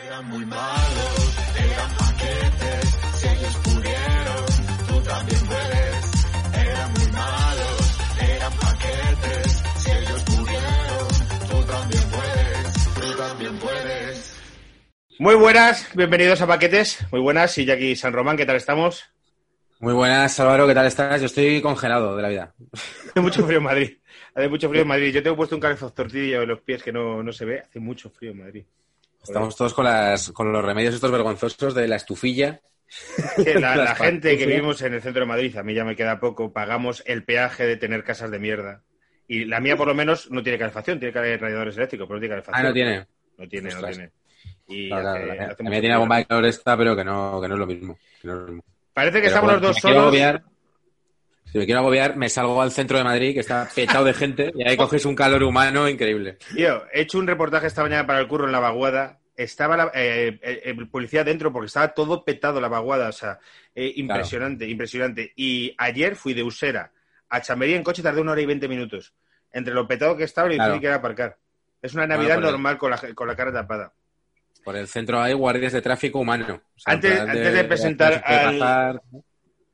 Eran muy malos, eran paquetes, si ellos pudieron, tú también puedes. Eran muy malos, eran paquetes, si ellos pudieron, tú también puedes, tú también puedes. Muy buenas, bienvenidos a Paquetes. Muy buenas, y Jackie San Román, ¿qué tal estamos? Muy buenas, Álvaro, ¿qué tal estás? Yo estoy congelado de la vida. Hace mucho frío en Madrid. Hace mucho frío en Madrid. Yo tengo puesto un calefactorcillo en los pies que no, no se ve. Hace mucho frío en Madrid. Estamos todos con, las, con los remedios estos vergonzosos de la estufilla. Que la, la gente que vivimos en el centro de Madrid, a mí ya me queda poco, pagamos el peaje de tener casas de mierda. Y la mía, por lo menos, no tiene calefacción, tiene radiadores eléctricos, pero no tiene Ah, calefacción. no tiene. No tiene, no tiene. Y Claro, hace- la, la mía tiene frío. bomba de calor esta, pero que no, que no es lo mismo. que no es lo mismo. Parece que Pero estamos los dos solos. Si me quiero agobiar, me salgo al centro de Madrid, que está petado de gente, y ahí coges un calor humano increíble. Tío, he hecho un reportaje esta mañana para el curro en la vaguada. Estaba la, eh, eh, el policía dentro porque estaba todo petado la vaguada. O sea, eh, impresionante, impresionante. Y ayer fui de Usera a Chamberí en coche, tardé una hora y veinte minutos. Entre lo petado que estaba y lo Claro. difícil que era aparcar. Es una Navidad el- normal con la, con la cara tapada. Por el centro hay guardias de tráfico humano. O sea, Antes- antes de presentar al- pasar.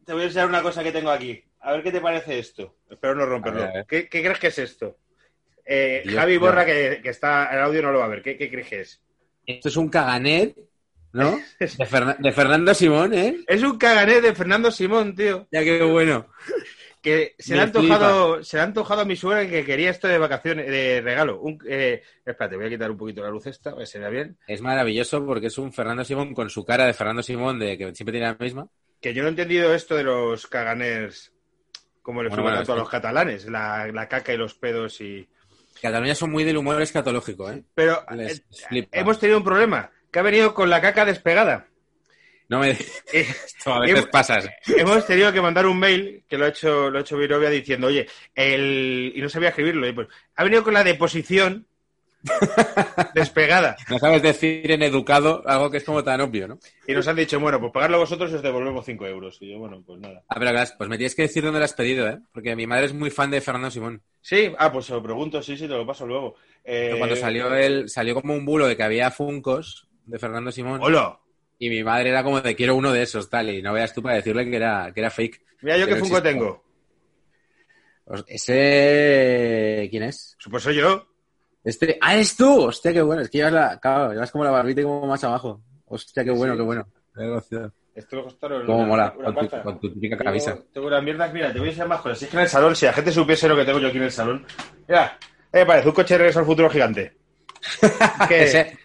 Te voy a enseñar una cosa que tengo aquí. A ver qué te parece esto. Espero no romperlo. A ver, a ver. ¿Qué, qué crees que es esto? Eh, Dios, Javi. Borra, que, que está el audio no lo va a ver. ¿Qué, qué crees que es? Esto es un caganet, ¿no? De, Ferna- de Fernando Simón, ¿eh? Es un caganet de Fernando Simón, tío. Ya qué bueno. que se le, ha antojado, se le ha antojado a mi suegra que quería esto de vacaciones, de regalo. Un, eh, espérate, voy a quitar un poquito la luz esta, a ver si se vea bien. Es maravilloso porque es un Fernando Simón con su cara de Fernando Simón, de que siempre tiene la misma. Que yo no he entendido esto de los caganers, como le Bueno, fue bueno, tanto a sí. los catalanes, la, la caca y los pedos y... Cataluña son muy del humor escatológico, ¿eh? Pero Les eh, hemos tenido un problema, que ha venido con la caca despegada. No me... Eh, Esto a veces Hemos- pasa. hemos tenido que mandar un mail, que lo ha hecho, lo ha hecho Virovia, diciendo, oye, el... y no sabía escribirlo, y pues, ha venido con la deposición despegada. No sabes decir en educado algo que es como tan obvio, ¿no? Y nos han dicho, bueno, pues pagarlo vosotros y os devolvemos 5 euros. Y yo, bueno, pues nada. Ah, pero pues me tienes que decir dónde lo has pedido, ¿eh? Porque mi madre es muy fan de Fernando Simón. Sí, ah, pues se lo pregunto, sí, sí, te lo paso luego. Eh, Pero cuando salió él, salió como un bulo de que había Funcos de Fernando Simón. Hola. Y mi madre era como de quiero uno de esos, tal. Y no veas tú para decirle que era, que era fake. Mira yo qué Funko tengo. Pues Ese. ¿Quién es? Pues soy yo. Este. ¡Ah, eres tú! Hostia, qué bueno. Es que llevas la. Claro, llevas como la barbita y como más abajo. Hostia, qué bueno, Sí. qué bueno. Qué. Esto lo costaron. Cómo una- mola. una Con tu, con tu típica Tengo- camisa. Tengo unas mierdas, mira, te voy a enseñar más cosas. Si es que en el salón, si la gente supiese lo que tengo yo aquí en el salón. Mira, ¿qué me parece? Un coche de regreso al futuro gigante. Que- Ese.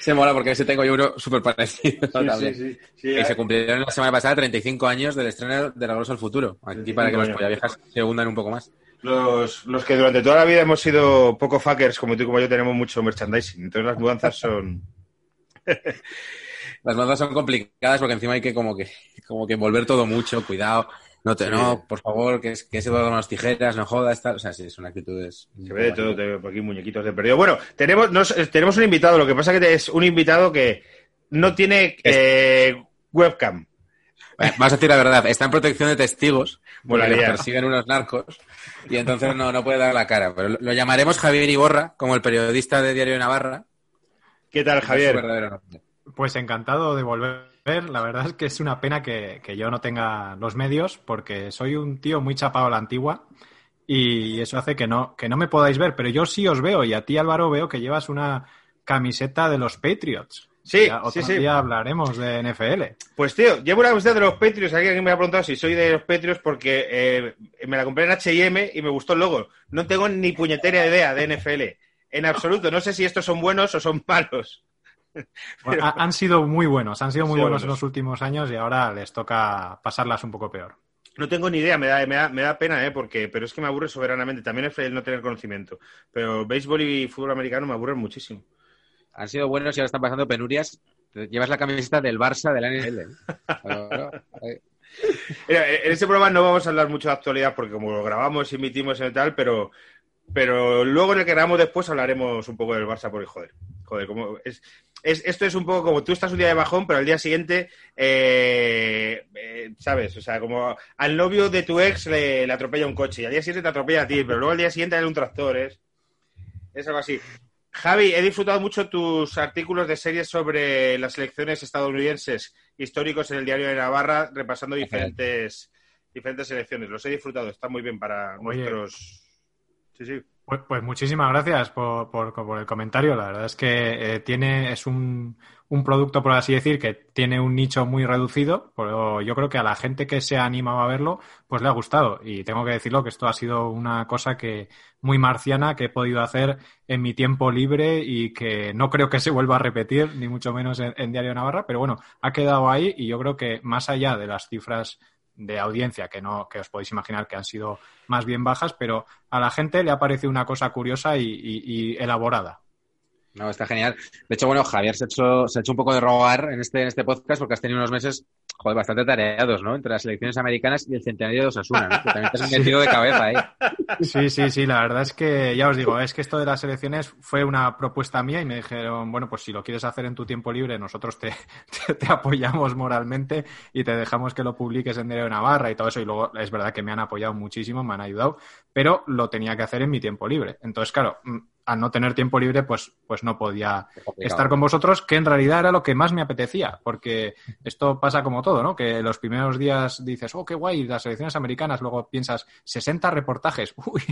Se mola porque ese tengo yo uno súper parecido. Sí, también. sí, sí, sí, Y eh. se cumplieron la semana pasada 35 años del estreno de Regreso al Futuro. Aquí para que los 35 pollaviejas se hundan un poco más. Los, los que durante toda la vida hemos sido poco fuckers, como tú y como yo, tenemos mucho merchandising. Entonces las mudanzas son... Las mudanzas son complicadas porque encima hay que como que como que envolver todo mucho, cuidado. No, te, Sí. no, por favor, que, que se con las tijeras, no jodas, tal. O sea, sí, son actitudes. Se ve de todo, te veo por aquí muñequitos de perdido. Bueno, tenemos, nos- eh, tenemos un invitado, lo que pasa que es un invitado que no tiene eh, webcam. Eh, Vamos a decir la verdad, está en protección de testigos, porque le Molaría. persiguen unos narcos, y entonces no, no puede dar la cara. Pero lo, lo llamaremos Javier Iborra, como el periodista de Diario de Navarra. ¿Qué tal, Javier? Pues encantado de volver. La verdad es que es una pena que, que yo no tenga los medios porque soy un tío muy chapado a la antigua y eso hace que no, que no me podáis ver, pero yo sí os veo y a ti Álvaro veo que llevas una camiseta de los Patriots. Sí, Ya sí, otro sí. día hablaremos de NFL. Pues tío, llevo una camiseta de los Patriots. Alguien me ha preguntado si soy de los Patriots porque eh, me la compré en H&M y me gustó el logo. No tengo ni puñetera idea de NFL. En absoluto. No sé si estos son buenos o son malos. Bueno, ha- han sido muy buenos, han sido muy Sí, buenos en buenos. los últimos años y ahora les toca pasarlas un poco peor. No tengo ni idea, me da, me da, me da pena, ¿eh? Porque, pero es que me aburre soberanamente. También es el no tener conocimiento. Pero béisbol y fútbol americano me aburren muchísimo. Han sido buenos y ahora están pasando penurias. Llevas la camiseta del Barça de la NFL. en este programa no vamos a hablar mucho de actualidad porque como lo grabamos, emitimos y tal, pero, pero luego en el que grabamos después hablaremos un poco del Barça porque, joder, joder, como es, esto es un poco como tú estás un día de bajón, pero al día siguiente, eh, eh, ¿sabes? O sea, como al novio de tu ex le, atropella un coche y al día siguiente te atropella a ti, pero luego al día siguiente hay un tractor, ¿es? Es algo así. Javi, he disfrutado mucho tus artículos de series sobre las elecciones estadounidenses históricos en el diario de Navarra, repasando diferentes, diferentes elecciones. Los he disfrutado, está muy bien para nuestros. Sí, sí. Pues, pues muchísimas gracias por, por, el comentario. La verdad es que eh, tiene, es un, un, producto, por así decir, que tiene un nicho muy reducido, pero yo creo que a la gente que se ha animado a verlo, pues le ha gustado. Y tengo que decirlo que esto ha sido una cosa que muy marciana que he podido hacer en mi tiempo libre y que no creo que se vuelva a repetir, ni mucho menos en, en Diario Navarra, pero bueno, ha quedado ahí y yo creo que más allá de las cifras de audiencia que no que os podéis imaginar que han sido más bien bajas, pero a la gente le ha parecido una cosa curiosa y, elaborada. No, está genial. De hecho, bueno, Javier se ha hecho, se ha hecho un poco de rogar en este, en este podcast porque has tenido unos meses joder, bastante tareados, ¿no? Entre las elecciones americanas y el centenario de Osasuna, ¿no? Que también te has metido de cabeza ahí. Sí, sí, sí, la verdad es que, ya os digo, es que esto de las elecciones fue una propuesta mía y me dijeron, bueno, pues si lo quieres hacer en tu tiempo libre, nosotros te, te, apoyamos moralmente y te dejamos que lo publiques en Diario Navarra y todo eso. Y luego es verdad que me han apoyado muchísimo, me han ayudado, pero lo tenía que hacer en mi tiempo libre. Entonces, claro, mm, al no tener tiempo libre, pues, pues no podía estar con vosotros, que en realidad era lo que más me apetecía, porque esto pasa como todo, ¿no? Que los primeros días dices, oh, qué guay, las elecciones americanas, luego piensas, 60 reportajes, uy,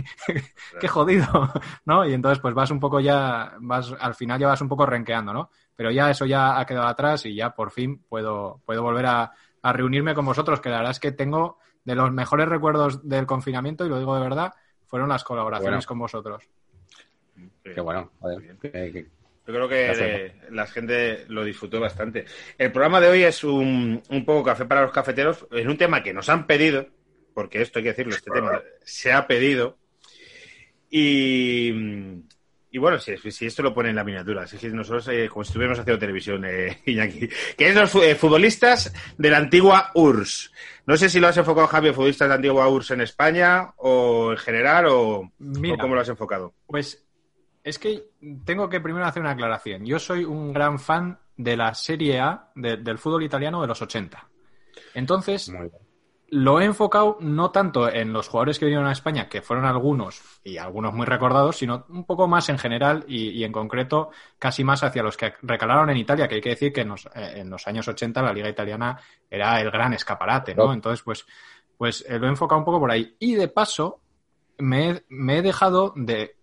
qué jodido, ¿no? Y entonces pues vas un poco ya, vas, al final ya vas un poco renqueando, ¿no? Pero ya eso ya ha quedado atrás y ya por fin puedo, puedo volver a, reunirme con vosotros, que la verdad es que tengo de los mejores recuerdos del confinamiento, y lo digo de verdad, fueron las colaboraciones con vosotros. Qué bueno, Yo creo que la gente lo disfrutó bastante. El programa de hoy es un, un, poco café para los cafeteros en un tema que nos han pedido, porque esto hay que decirlo, este tema se ha pedido. Y, y bueno, si, si, esto lo pone en la miniatura, así que nosotros, eh, como si estuviéramos haciendo televisión, eh, Iñaki, que es los eh, futbolistas de la antigua URSS. No sé si lo has enfocado, Javier, futbolistas de la antigua URSS en España o en general o, o cómo lo has enfocado. Pues es que tengo que primero hacer una aclaración. Yo soy un gran fan de la Serie A del fútbol italiano de los 80. Entonces, lo he enfocado no tanto en los jugadores que vinieron a España, que fueron algunos y algunos muy recordados, sino un poco más en general y, en concreto casi más hacia los que recalaron en Italia, que hay que decir que en los, eh, años 80 la liga italiana era el gran escaparate, ¿no? Entonces, pues, pues eh, lo he enfocado un poco por ahí. Y de paso, me he dejado de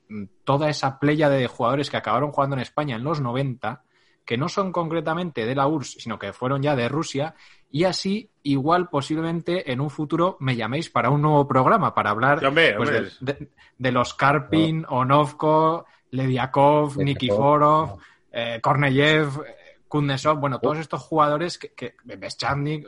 toda esa playa de jugadores que acabaron jugando en España en los 90, que no son concretamente de la URSS, sino que fueron ya de Rusia, y así igual posiblemente en un futuro me llaméis para un nuevo programa, para hablar pues, De, los Karpin, Onovko, Lediakov, Nikiforov, eh, Korneyev, Kundesov, bueno, todos estos jugadores que, que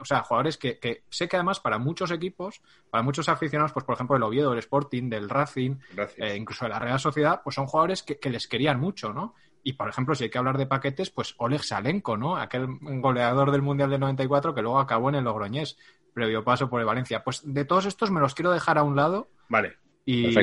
o sea, jugadores que, sé que además para muchos equipos, para muchos aficionados, pues por ejemplo el Oviedo, el Sporting, del Racing, eh, incluso de la Real Sociedad, pues son jugadores que, les querían mucho, ¿no? Y por ejemplo, si hay que hablar de paquetes, pues Oleg Salenko, ¿no? Aquel goleador del Mundial del 94 que luego acabó en el Logroñés, previo paso por el Valencia. Pues de todos estos me los quiero dejar a un lado. Vale. Y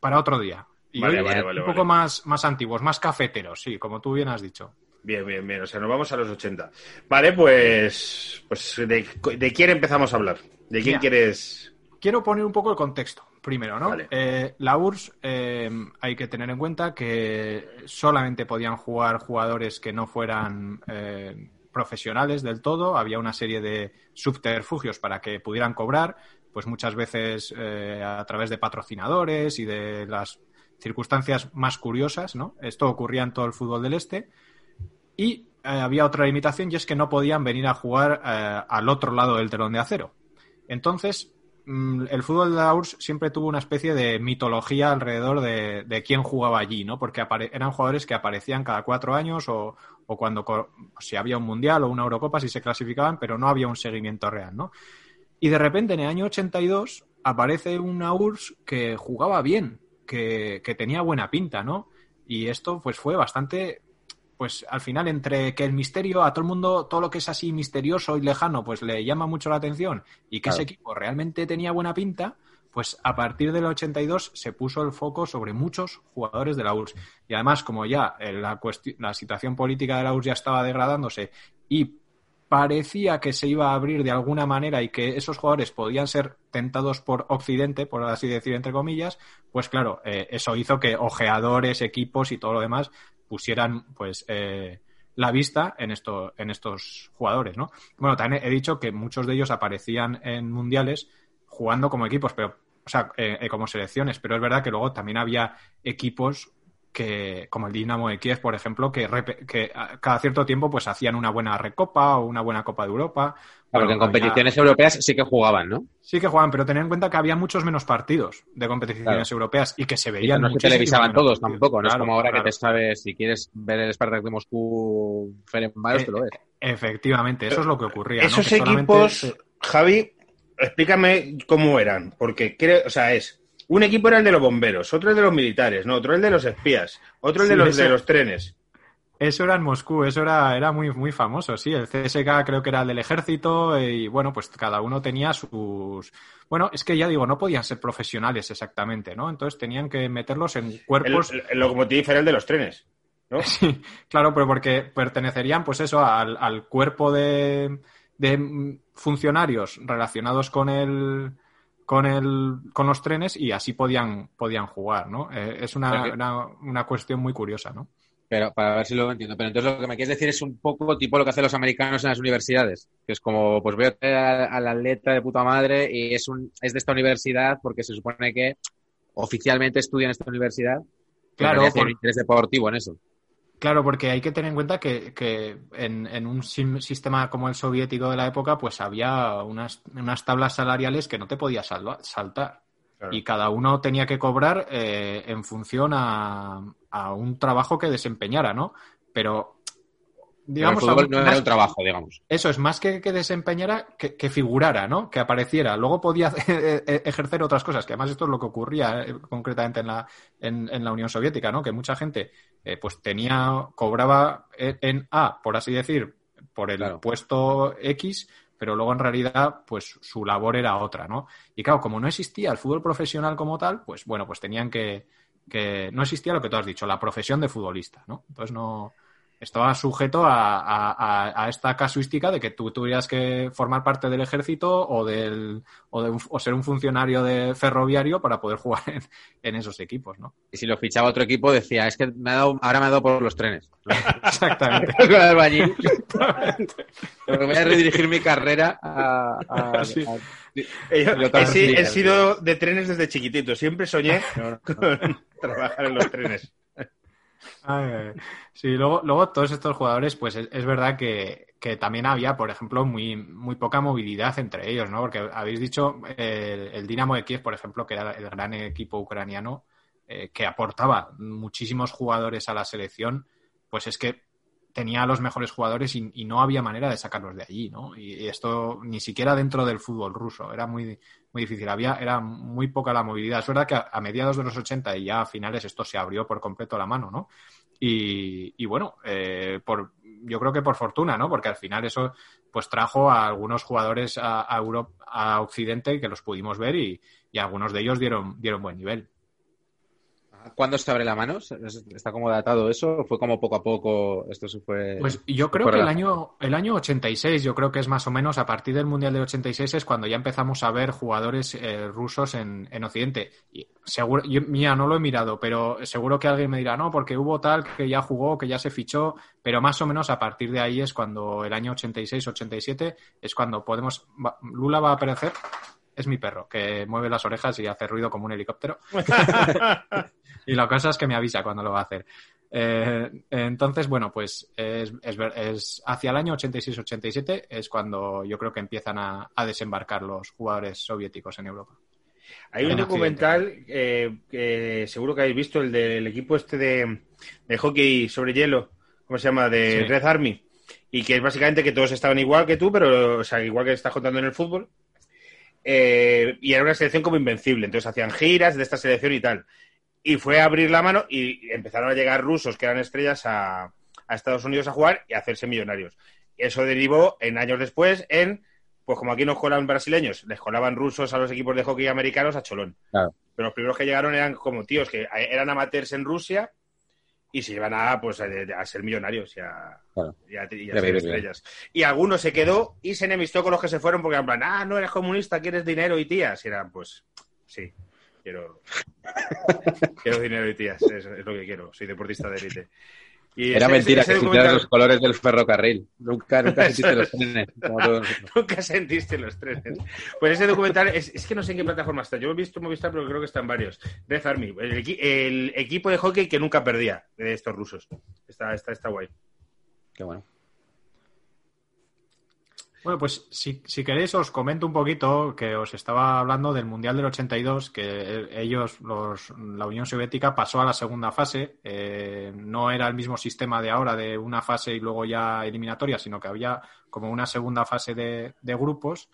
para otro día. Y vale, un poco más, más antiguos, más cafeteros, sí, como tú bien has dicho. Bien, bien, bien. O sea, nos vamos a los 80. Vale, pues, pues ¿de, quién empezamos a hablar? ¿De quién quieres...? Quiero poner un poco el contexto primero, ¿no? Eh, la URSS eh, hay que tener en cuenta que solamente podían jugar jugadores que no fueran eh, profesionales del todo. Había una serie de subterfugios para que pudieran cobrar, pues muchas veces a través de patrocinadores y de las circunstancias más curiosas, ¿no? Esto ocurría en todo el fútbol del Este. Y eh, había otra limitación y es que no podían venir a jugar eh, al otro lado del telón de acero. Entonces, mm, el fútbol de la URSS siempre tuvo una especie de mitología alrededor de, quién jugaba allí, ¿no? Porque eran jugadores que aparecían cada cuatro años o, cuando si había un mundial o una Eurocopa si se clasificaban, pero no había un seguimiento real, ¿no? Y de repente en el año 82 aparece una URSS que jugaba bien, que, que tenía buena pinta, ¿no? Y esto pues fue bastante pues al final entre que el misterio a todo el mundo, todo lo que es así misterioso y lejano, pues le llama mucho la atención y que ese equipo realmente tenía buena pinta, pues a partir del 82 se puso el foco sobre muchos jugadores de la URSS. Y además, como ya la, la situación política de la URSS ya estaba degradándose y parecía que se iba a abrir de alguna manera y que esos jugadores podían ser tentados por Occidente, por así decir, entre comillas, pues claro, eh, eso hizo que ojeadores, equipos y todo lo demás pusieran pues eh, la vista en, esto, en estos jugadores, ¿no? Bueno, también he dicho que muchos de ellos aparecían en mundiales jugando como equipos, pero o sea, eh, eh, como selecciones, pero es verdad que luego también había equipos que, como el Dinamo de Kiev, por ejemplo, que, que cada cierto tiempo pues hacían una buena recopa o una buena Copa de Europa. Porque en competiciones europeas sí que jugaban, ¿no? Sí que jugaban, pero tened en cuenta que había muchos menos partidos de competiciones europeas y que se veían. no se televisaban todos tampoco, no es como ahora que te sabes, si quieres ver el Spartak de Moscú, Ferenbaros, eh, te lo ves. Efectivamente, eso es lo que ocurría. Esos equipos, Javi, explícame cómo eran, porque creo, o sea, es un equipo era el de los bomberos, otro el de los militares, no, otro el de los espías, otro el de los de los trenes. Eso era en Moscú, eso era, era muy, muy famoso, sí. El CSK creo que era el del ejército y bueno, pues cada uno tenía sus... Bueno, es que ya digo, no podían ser profesionales exactamente, ¿no? Entonces tenían que meterlos en cuerpos... El, el locomotiv era el de los trenes, ¿no? Sí, claro, pero porque pertenecerían pues eso al, al cuerpo de, de funcionarios relacionados con el con el con los trenes y así podían podían jugar, ¿no? Eh, es una, una, cuestión muy curiosa, ¿no? Pero para ver si lo entiendo. Pero entonces lo que me quieres decir es un poco tipo lo que hacen los americanos en las universidades, que es como, pues veo a, la letra de puta madre y es un es de esta universidad porque se supone que oficialmente estudia en esta universidad. Claro, por... interés deportivo en eso. Claro, porque hay que tener en cuenta que, en, un sistema como el soviético de la época, pues había unas, tablas salariales que no te podías saltar. Y cada uno tenía que cobrar eh, en función a, un trabajo que desempeñara, ¿no? Pero digamos, no era un trabajo, digamos. Eso es más que, que desempeñara, que, figurara, ¿no? Que apareciera. Luego podía e, e, ejercer otras cosas, que además esto es lo que ocurría eh, concretamente en la, en, la Unión Soviética, ¿no? Que mucha gente eh, pues tenía, cobraba en, A, por así decir, por el puesto X, pero luego en realidad pues su labor era otra, ¿no? Y claro, como no existía el fútbol profesional como tal, pues bueno, pues tenían que, que no existía lo que tú has dicho, la profesión de futbolista, ¿no? Entonces no, estaba sujeto a, esta casuística de que tú tuvieras que formar parte del ejército o, del, o, ser un funcionario de ferroviario para poder jugar en, esos equipos, ¿no? Y si lo fichaba otro equipo decía, es que me ha dado, ahora me ha dado por los trenes. Exactamente. voy a redirigir mi carrera a... he, sido de trenes desde chiquitito, siempre soñé con trabajar en los trenes sí, luego, luego todos estos jugadores, pues es, verdad que, también había, por ejemplo, muy, muy poca movilidad entre ellos, ¿no? Porque habéis dicho el, Dinamo de Kiev, por ejemplo, que era el gran equipo ucraniano eh, que aportaba muchísimos jugadores a la selección, pues es que tenía a los mejores jugadores y, no había manera de sacarlos de allí, ¿no? Y, esto ni siquiera dentro del fútbol ruso, era muy, muy difícil, había, era muy poca la movilidad. Es verdad que a, mediados de los 80 y ya a finales esto se abrió por completo la mano, ¿no? Y, bueno, eh, por, yo creo que por fortuna, ¿no? Porque al final eso pues trajo a algunos jugadores a, a, Europa, a Occidente que los pudimos ver y, y algunos de ellos dieron, dieron buen nivel. ¿Cuándo se abre la mano? ¿Está como datado eso? ¿Fue como poco a poco? Esto se fue. Pues yo creo que el año, el año 86, yo creo que es más o menos a partir del Mundial de 86 es cuando ya empezamos a ver jugadores eh, rusos en, Occidente. Y seguro, yo, mira, no lo he mirado, pero seguro que alguien me dirá, no, porque hubo tal que ya jugó, que ya se fichó, pero más o menos a partir de ahí es cuando el año 86-87 es cuando podemos. Lula va a aparecer es mi perro, que mueve las orejas y hace ruido como un helicóptero. y la cosa es que me avisa cuando lo va a hacer. Eh, entonces, bueno, pues es, es, hacia el año 86-87 es cuando yo creo que empiezan a, desembarcar los jugadores soviéticos en Europa. Hay un documental eh, que seguro que habéis visto, el del equipo este de, hockey sobre hielo, ¿cómo se llama? De Red Army. Y que es básicamente que todos estaban igual que tú, pero, o sea, igual que estás contando en el fútbol, eh, y era una selección como invencible. Entonces hacían giras de esta selección y tal. Y fue a abrir la mano y empezaron a llegar rusos que eran estrellas a, a Estados Unidos a jugar y a hacerse millonarios. Eso derivó en años después en, pues como aquí nos colaban brasileños, les colaban rusos a los equipos de hockey americanos a Cholón. Claro. Pero los primeros que llegaron eran como tíos que eran amateurs en Rusia y se iban a, pues, a, a ser millonarios y a, Claro. y a- y a Ya ser estrellas. Y alguno se quedó y se enemistó con los que se fueron porque en plan, ah, no eres comunista, quieres dinero y tías. Y eran, pues, sí, quiero, quiero dinero y tías, es, es lo que quiero, soy deportista de élite. Y Era ese- mentira ese que documental- los colores del ferrocarril. Nunca, nunca sentiste los trenes. Nunca sentiste los trenes. Pues ese documental, es, es que no sé en qué plataforma está. Yo he visto Movistar, pero creo que está en varios. Red Army, el, el equipo de hockey que nunca perdía de estos rusos. Está, está, está guay. Qué bueno. Bueno, pues si, si queréis os comento un poquito que os estaba hablando del Mundial del 82, que ellos, los, la Unión Soviética, pasó a la segunda fase. Eh, no era el mismo sistema de ahora de una fase y luego ya eliminatoria, sino que había como una segunda fase de, de grupos.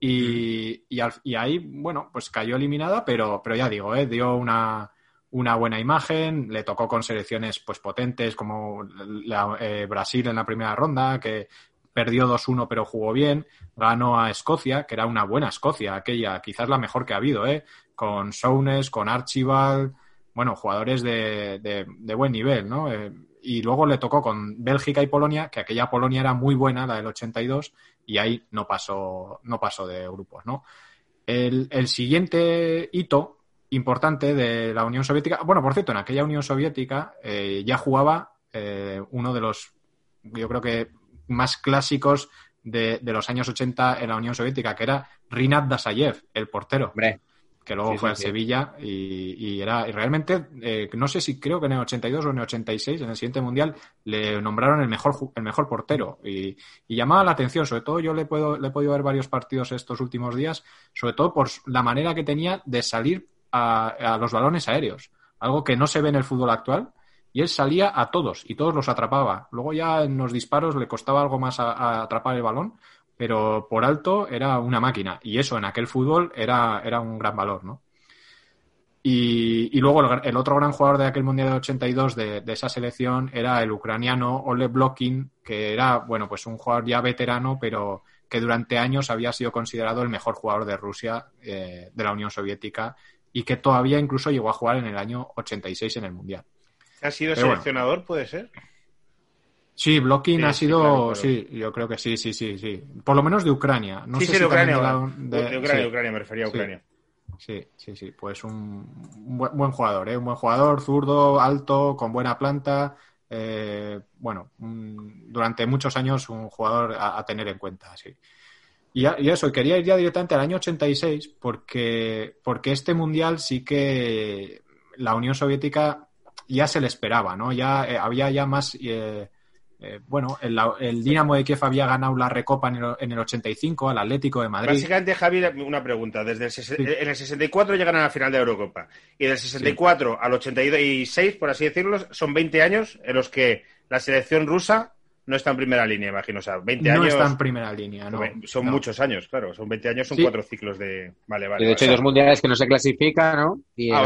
Y, y, al- y ahí, bueno, pues cayó eliminada, pero, pero ya digo, eh, dio una, una buena imagen, le tocó con selecciones pues potentes como la- eh, Brasil en la primera ronda, que perdió 2-1 pero jugó bien, ganó a Escocia, que era una buena Escocia, aquella, quizás la mejor que ha habido, ¿eh? con Sounes, con Archibald, bueno, jugadores de, de- buen nivel, ¿no? Eh, y luego le tocó con Bélgica y Polonia, que aquella Polonia era muy buena, la del 82, y ahí no pasó, no pasó de grupos, ¿no? El, el siguiente hito importante de la Unión Soviética, bueno, por cierto, en aquella Unión Soviética eh, ya jugaba eh, uno de los, yo creo que más clásicos de, de los años 80 en la Unión Soviética, que era Rinat Dasayev, el portero, Hombre, que luego Sí, fue sí, al sí. Sevilla y, y era y realmente, eh, no sé si creo que en el 82 o en el 86, en el siguiente mundial, le nombraron el mejor, el mejor portero y, y llamaba la atención, sobre todo yo le, puedo, le he podido ver varios partidos estos últimos días, sobre todo por la manera que tenía de salir a, a los balones aéreos, algo que no se ve en el fútbol actual. Y él salía a todos y todos los atrapaba. Luego ya en los disparos le costaba algo más atrapar el balón, pero por alto era una máquina. Y eso en aquel fútbol era, era un gran valor, ¿no? Y, luego el, el otro gran jugador de aquel Mundial de 82 de, de esa selección era el ucraniano Ole Blokin, que era, bueno, pues un jugador ya veterano, pero que durante años había sido considerado el mejor jugador de Rusia, eh, de la Unión Soviética, y que todavía incluso llegó a jugar en el año 86 en el Mundial. ¿Ha sido Pero bueno. seleccionador, puede ser? Sí, Blocking Sí, ha sí, sido, claro, claro. sí, yo creo que sí, sí, sí, sí. Por lo menos de Ucrania. No sí, sé sí, si de Ucrania. De, de Ucrania, sí. Ucrania, me refería a. Ucrania. Sí, sí, sí. Pues un, buen, buen jugador, ¿eh? Un buen jugador, zurdo, alto, con buena planta. eh, bueno, un- durante muchos años un jugador a, a tener en cuenta, sí. Y, a- y eso, quería ir ya directamente al año 86 porque, porque este mundial sí que la Unión Soviética ya se le esperaba, ¿no? Ya eh, había ya más... eh, eh, bueno, el, el Dinamo de Kiev había ganado la Recopa en el, en el 85 al Atlético de Madrid. Básicamente, Javi, una pregunta. Desde el, ses- En el 64 llegan a la final de la Eurocopa. Y del 64 al 86, por así decirlo, son 20 años en los que la selección rusa no está en primera línea, imagino. O sea, 20 no años. está en primera línea, no. son no. muchos años, claro. Son 20 años, son Sí. cuatro ciclos de. Vale, vale. y de hecho hay dos mundiales que no se clasifican, ¿no? Y Ah,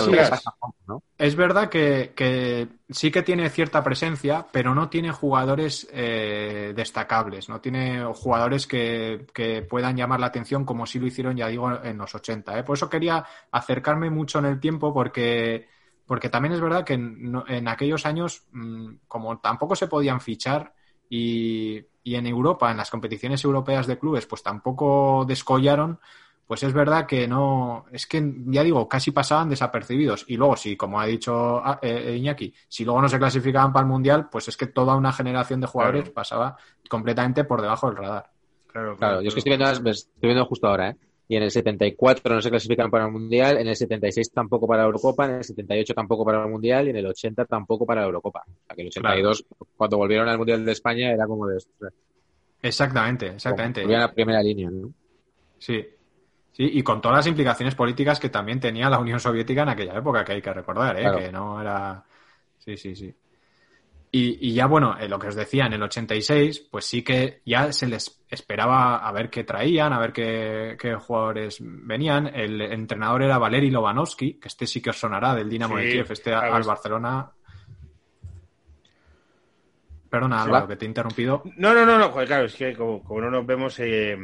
¿no? Es verdad que, que sí que tiene cierta presencia, pero no tiene jugadores eh, destacables, no tiene jugadores que, que puedan llamar la atención como sí lo hicieron, ya digo, en los 80. ¿eh? Por eso quería acercarme mucho en el tiempo porque, porque también es verdad que en, no- en aquellos años, mm, como tampoco se podían fichar y, y en Europa, en las competiciones europeas de clubes, pues tampoco descollaron, pues es verdad que no, es que ya digo, casi pasaban desapercibidos. Y luego, si, como ha dicho ah, eh, Iñaki, si luego no se clasificaban para el Mundial, pues es que toda una generación de jugadores Claro. pasaba completamente por debajo del radar. Claro, Claro, yo es que estoy viendo, estoy viendo justo ahora, ¿eh? Y en el 74 no se clasifican para el Mundial, en el 76 tampoco para la Eurocopa, en el 78 tampoco para el Mundial y en el 80 tampoco para la Eurocopa. O sea que el 82, cuando volvieron al Mundial de España, era como de... Exactamente, exactamente. Volvían a la primera línea, ¿no? Sí. Sí, y con todas las implicaciones políticas que también tenía la Unión Soviética en aquella época, que hay que recordar, ¿eh? Claro. que no era. Sí, sí, sí. Y, y ya, bueno, eh, lo que os decía, en el 86, pues sí que ya se les esperaba a ver qué traían, a ver qué, qué jugadores venían. El entrenador era Valery Lobanovsky, que este sí que os sonará del Dinamo Sí, de Kiev, este al Barcelona. Perdona, Álvaro, que te he interrumpido. No, no, no, no, joder, claro, es que como, como no nos vemos, eh,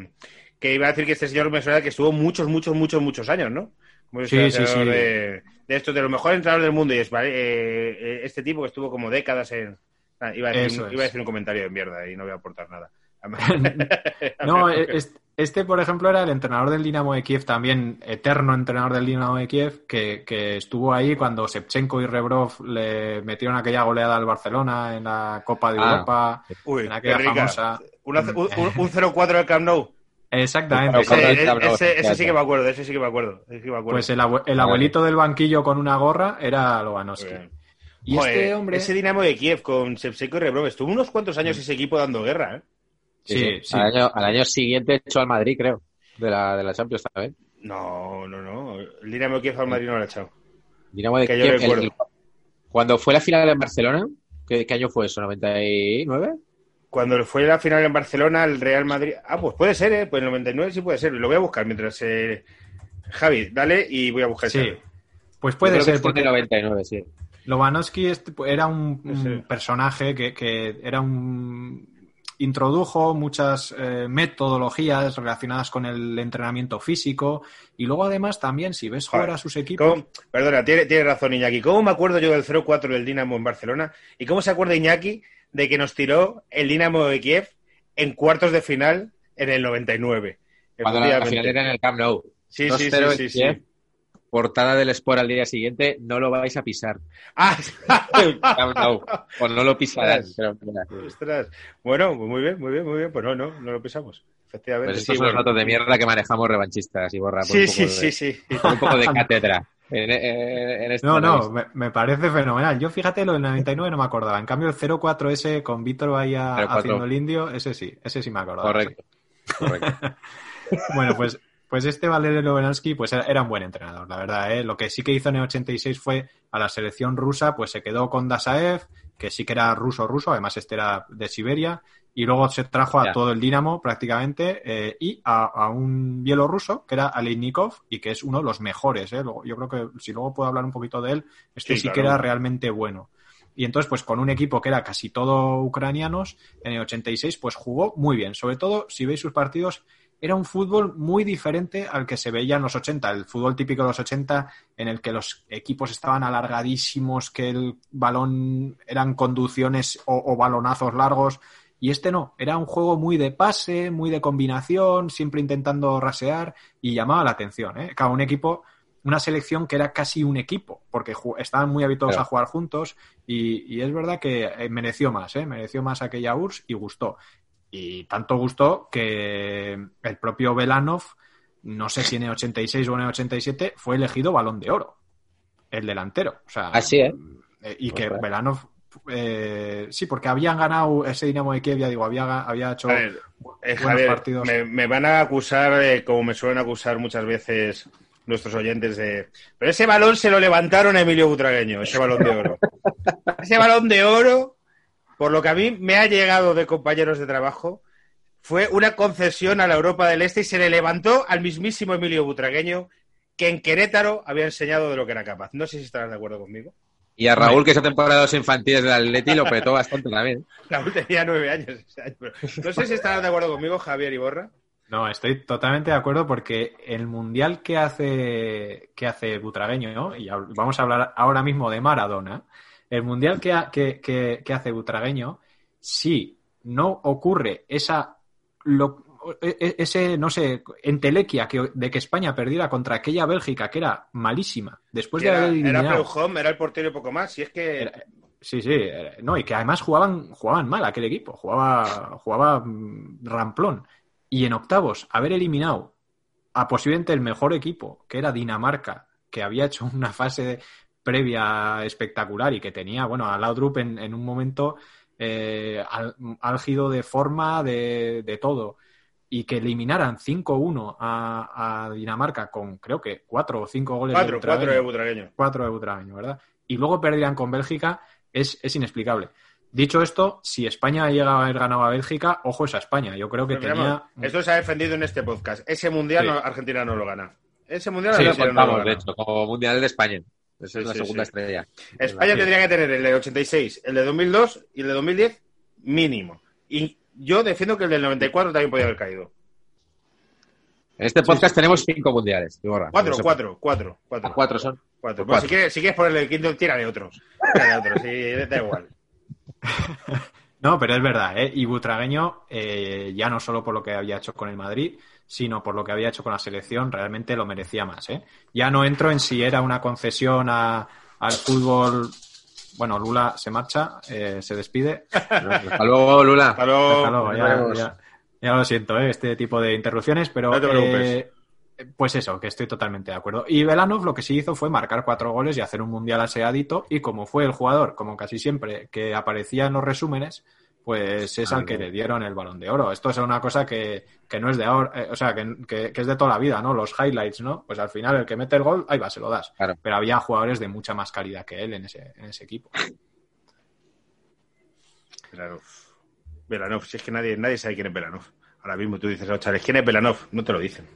que iba a decir que este señor me suena que estuvo muchos, muchos, muchos, muchos años, ¿no? Como Sí, sí, sí. De, de estos, de los mejores entrenadores del mundo, y es ¿vale? eh, eh, este tipo que estuvo como décadas en... Ah, iba, a decir, iba a decir un comentario de mierda y no voy a aportar nada. No, es- este, por ejemplo, era el entrenador del Dinamo de Kiev, también eterno entrenador del Dinamo de Kiev, que, que estuvo ahí cuando Shevchenko y Rebrov le metieron aquella goleada al Barcelona en la Copa de Ah. Europa, Uy, en qué aquella rica. famosa. Una- un, un- un 0-4 del Camp Nou. Exactamente. Ese, sí que me acuerdo, ese sí que me acuerdo. ese sí que me acuerdo. Pues el, abue- el abuelito del banquillo con una gorra era Lobanovsky. Y Joder, este hombre. Ese Dinamo de Kiev con Shevchenko y Rebrov estuvo unos cuantos años ese equipo dando guerra, ¿eh? Sí, sí. Al, año, al año siguiente echó al Madrid, creo, de la, de la Champions también. No, no, no. El Dinamo de Kiev al Madrid no lo ha echado. Dinamo de Que yo Kiev, el- recuerdo. el- cuando fue la final en Barcelona, ¿qué, qué año fue eso? ¿99? Cuando fue la final en Barcelona, el Real Madrid. Ah, pues puede ser, ¿eh? Pues el 99 sí puede ser. Lo voy a buscar mientras. eh, Javi, dale y voy a buscar Sí. ese. Pues puede ser, porque el 99, sí. Lobanovsky este- era un, un Sí. personaje que, que era un introdujo muchas eh, metodologías relacionadas con el entrenamiento físico y luego además también si ves jugar a sus equipos ¿Cómo- Perdona, tiene, tiene razón Iñaki. ¿Cómo me acuerdo yo del 0-4 del Dinamo en Barcelona? ¿Y cómo se acuerda Iñaki de que nos tiró el Dinamo de Kiev en cuartos de final en el 99? Cuando la, final era en el Camp Nou. Sí, sí, 2-0 sí, sí, sí. Portada del Sport al día siguiente, no lo vais a pisar. Ah, Camp Nou. O no lo pisarán. Ostras. pero, mira. ostras. Bueno, pues muy bien, muy bien, muy bien. Pues no, no, no lo pisamos. Efectivamente. Pues sí, estos son los bueno. datos de mierda que manejamos revanchistas y borra por sí, un sí, de- sí, sí. por un poco de cátedra. En, en- en este no, no, me, me parece fenomenal. Yo fíjate, lo del 99 no me acordaba. En cambio, el 04 ese con Víctor Bahía 04. haciendo el indio, ese sí, ese sí me acordaba. Correcto. Correcto. Bueno, pues, pues este Valery Lobanovsky pues era, era un buen entrenador, la verdad. ¿eh? Lo que sí que hizo en el 86 fue a la selección rusa, pues se quedó con Dasaev, que sí que era ruso-ruso, además este era de Siberia, y luego se trajo a Ya. todo el Dinamo prácticamente, eh, y a, a un bielorruso, que era Aleinikov, y que es uno de los mejores. ¿eh? Luego- yo creo que si luego puedo hablar un poquito de él, este Sí, sí, que era realmente bueno. Y entonces, pues con un equipo que era casi todo ucranianos, en el 86, pues jugó muy bien. Sobre todo, si veis sus partidos, era un fútbol muy diferente al que se veía en los 80, el fútbol típico de los 80, en el que los equipos estaban alargadísimos, que el balón eran conducciones o, o balonazos largos. Y este no, era un juego muy de pase, muy de combinación, siempre intentando rasear y llamaba la atención. ¿eh? Cada un equipo, una selección que era casi un equipo, porque estaban muy habituados Claro. a jugar juntos y, y es verdad que eh, mereció más, ¿eh? mereció más aquella URSS y gustó. Y tanto gustó que el propio Belanov, no sé si en el 86 o en el 87, fue elegido balón de oro, el delantero. O sea, Así, ¿eh? eh, Y que Ostras. Belanov, eh, sí, porque habían ganado ese Dinamo de Kiev, ya digo, había, había hecho ver, eh, buenos Javier, partidos. me, me van a acusar, eh, como me suelen acusar muchas veces nuestros oyentes, de... Pero ese balón se lo levantaron a Emilio Butragueño, ese balón de oro. ese balón de oro, por lo que a mí me ha llegado de compañeros de trabajo, fue una concesión a la Europa del Este y se le levantó al mismísimo Emilio Butragueño, que en Querétaro había enseñado de lo que era capaz. No sé si estarás de acuerdo conmigo. Y a Raúl, que esa temporada de los infantiles del Atleti lo petó bastante también. Raúl tenía nueve años. ese año, pero No sé si estarás de acuerdo conmigo, Javier Iborra. No, estoy totalmente de acuerdo porque el mundial que hace que hace Butragueño, ¿no? y vamos a hablar ahora mismo de Maradona, el mundial que, ha- que, que- que hace Butragueño, si no ocurre esa lo- ese, no sé, entelequia que, de que España perdiera contra aquella Bélgica que era malísima, después de era, haber era eliminado. Preujón, era el portero y poco más. Y es que Era- Sí, sí, no, y que además jugaban, jugaban mal aquel equipo, jugaba, jugaba mm, ramplón. Y en octavos, haber eliminado a posiblemente el mejor equipo, que era Dinamarca, que había hecho una fase previa espectacular y que tenía, bueno, a Laudrup en, en un momento eh, al- álgido de forma, de, de todo, y que eliminaran 5-1 a, a Dinamarca con creo que 4 o 5 goles de cuatro, cuatro Butragueño de Butragueño. 4 de Butragueño, ¿verdad? Y luego perdieran con Bélgica, es, es inexplicable. Dicho esto, si España llega a haber ganado a Bélgica, ojo esa España. Yo creo que Pero tenía. miramos, Esto se ha defendido en este podcast. Ese mundial Sí. no- Argentina no lo gana. Ese mundial Sí, Argentina no lo contamos, de gana. hecho, como Mundial de España. Esa Sí, es la sí, segunda sí. estrella. España tendría que tener el de 86, el de 2002 y el de 2010 Mínimo. Y yo defiendo que el del 94 también podía haber caído. En este podcast tenemos cinco mundiales. Cuatro, cuatro, cuatro, cuatro. Ah, cuatro son. Cuatro. Pues si, quieres, si quieres ponerle el quinto, tírale otros. Tírale otros, sí, da igual. No, pero es verdad, ¿eh? Y Butragueño, eh, ya no solo por lo que había hecho con el Madrid, sino por lo que había hecho con la selección, realmente lo merecía más, ¿eh? Ya no entro en si era una concesión a, al fútbol. Bueno, Lula se marcha, eh, se despide. Hasta luego, Lula. Hasta luego. Hasta luego, ya, ya- ya lo siento, ¿eh? este tipo de interrupciones, pero No te preocupes. eh, pues eso, que estoy totalmente de acuerdo. Y Velanov lo que sí hizo fue marcar cuatro goles y hacer un mundial aseadito, y como fue el jugador, como casi siempre, que aparecía en los resúmenes, pues es al que le dieron el balón de oro. Esto es una cosa que, que no es de ahora, eh, o sea, que, que- que es de toda la vida, ¿no? Los highlights, ¿no? Pues al final el que mete el gol, ahí va, se lo das. Claro. Pero había jugadores de mucha más calidad que él en ese, en ese equipo. Velanov. Velanov, si es que nadie, nadie sabe quién es Velanov. Ahora mismo tú dices a los chavales, ¿quién es Velanov? No te lo dicen.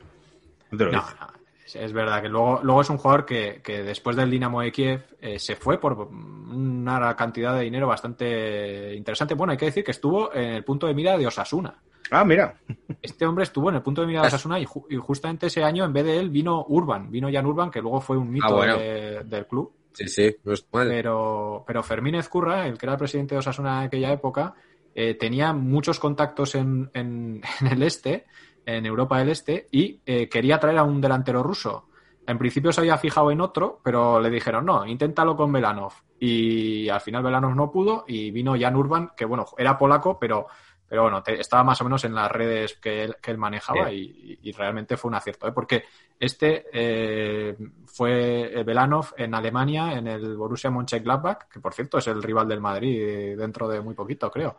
No te lo No, dicen. no, es, es verdad que luego, luego es un jugador que, que después del Dinamo de Kiev eh, se fue por una cantidad de dinero bastante interesante. Bueno, hay que decir que estuvo en el punto de mira de Osasuna. Ah, mira. Este hombre estuvo en el punto de mira de Osasuna y, ju- y justamente ese año en vez de él vino Urban, vino Jan Urban, que luego fue un mito Ah, bueno. de- del club. Sí, sí, no está mal. Pero, pero Fermín Ezcurra, el que era el presidente de Osasuna en aquella época, eh, tenía muchos contactos en, en- en el este, en Europa del Este, y eh, quería traer a un delantero ruso. En principio se había fijado en otro, pero le dijeron, no, inténtalo con Velanov. Y al final Velanov no pudo y vino Jan Urban, que bueno, era polaco, pero, pero bueno, te- estaba más o menos en las redes que él, que él manejaba y, y realmente fue un acierto, ¿eh? porque este eh, fue Velanov en Alemania, en el Borussia Mönchengladbach, que por cierto es el rival del Madrid eh, dentro de muy poquito, creo.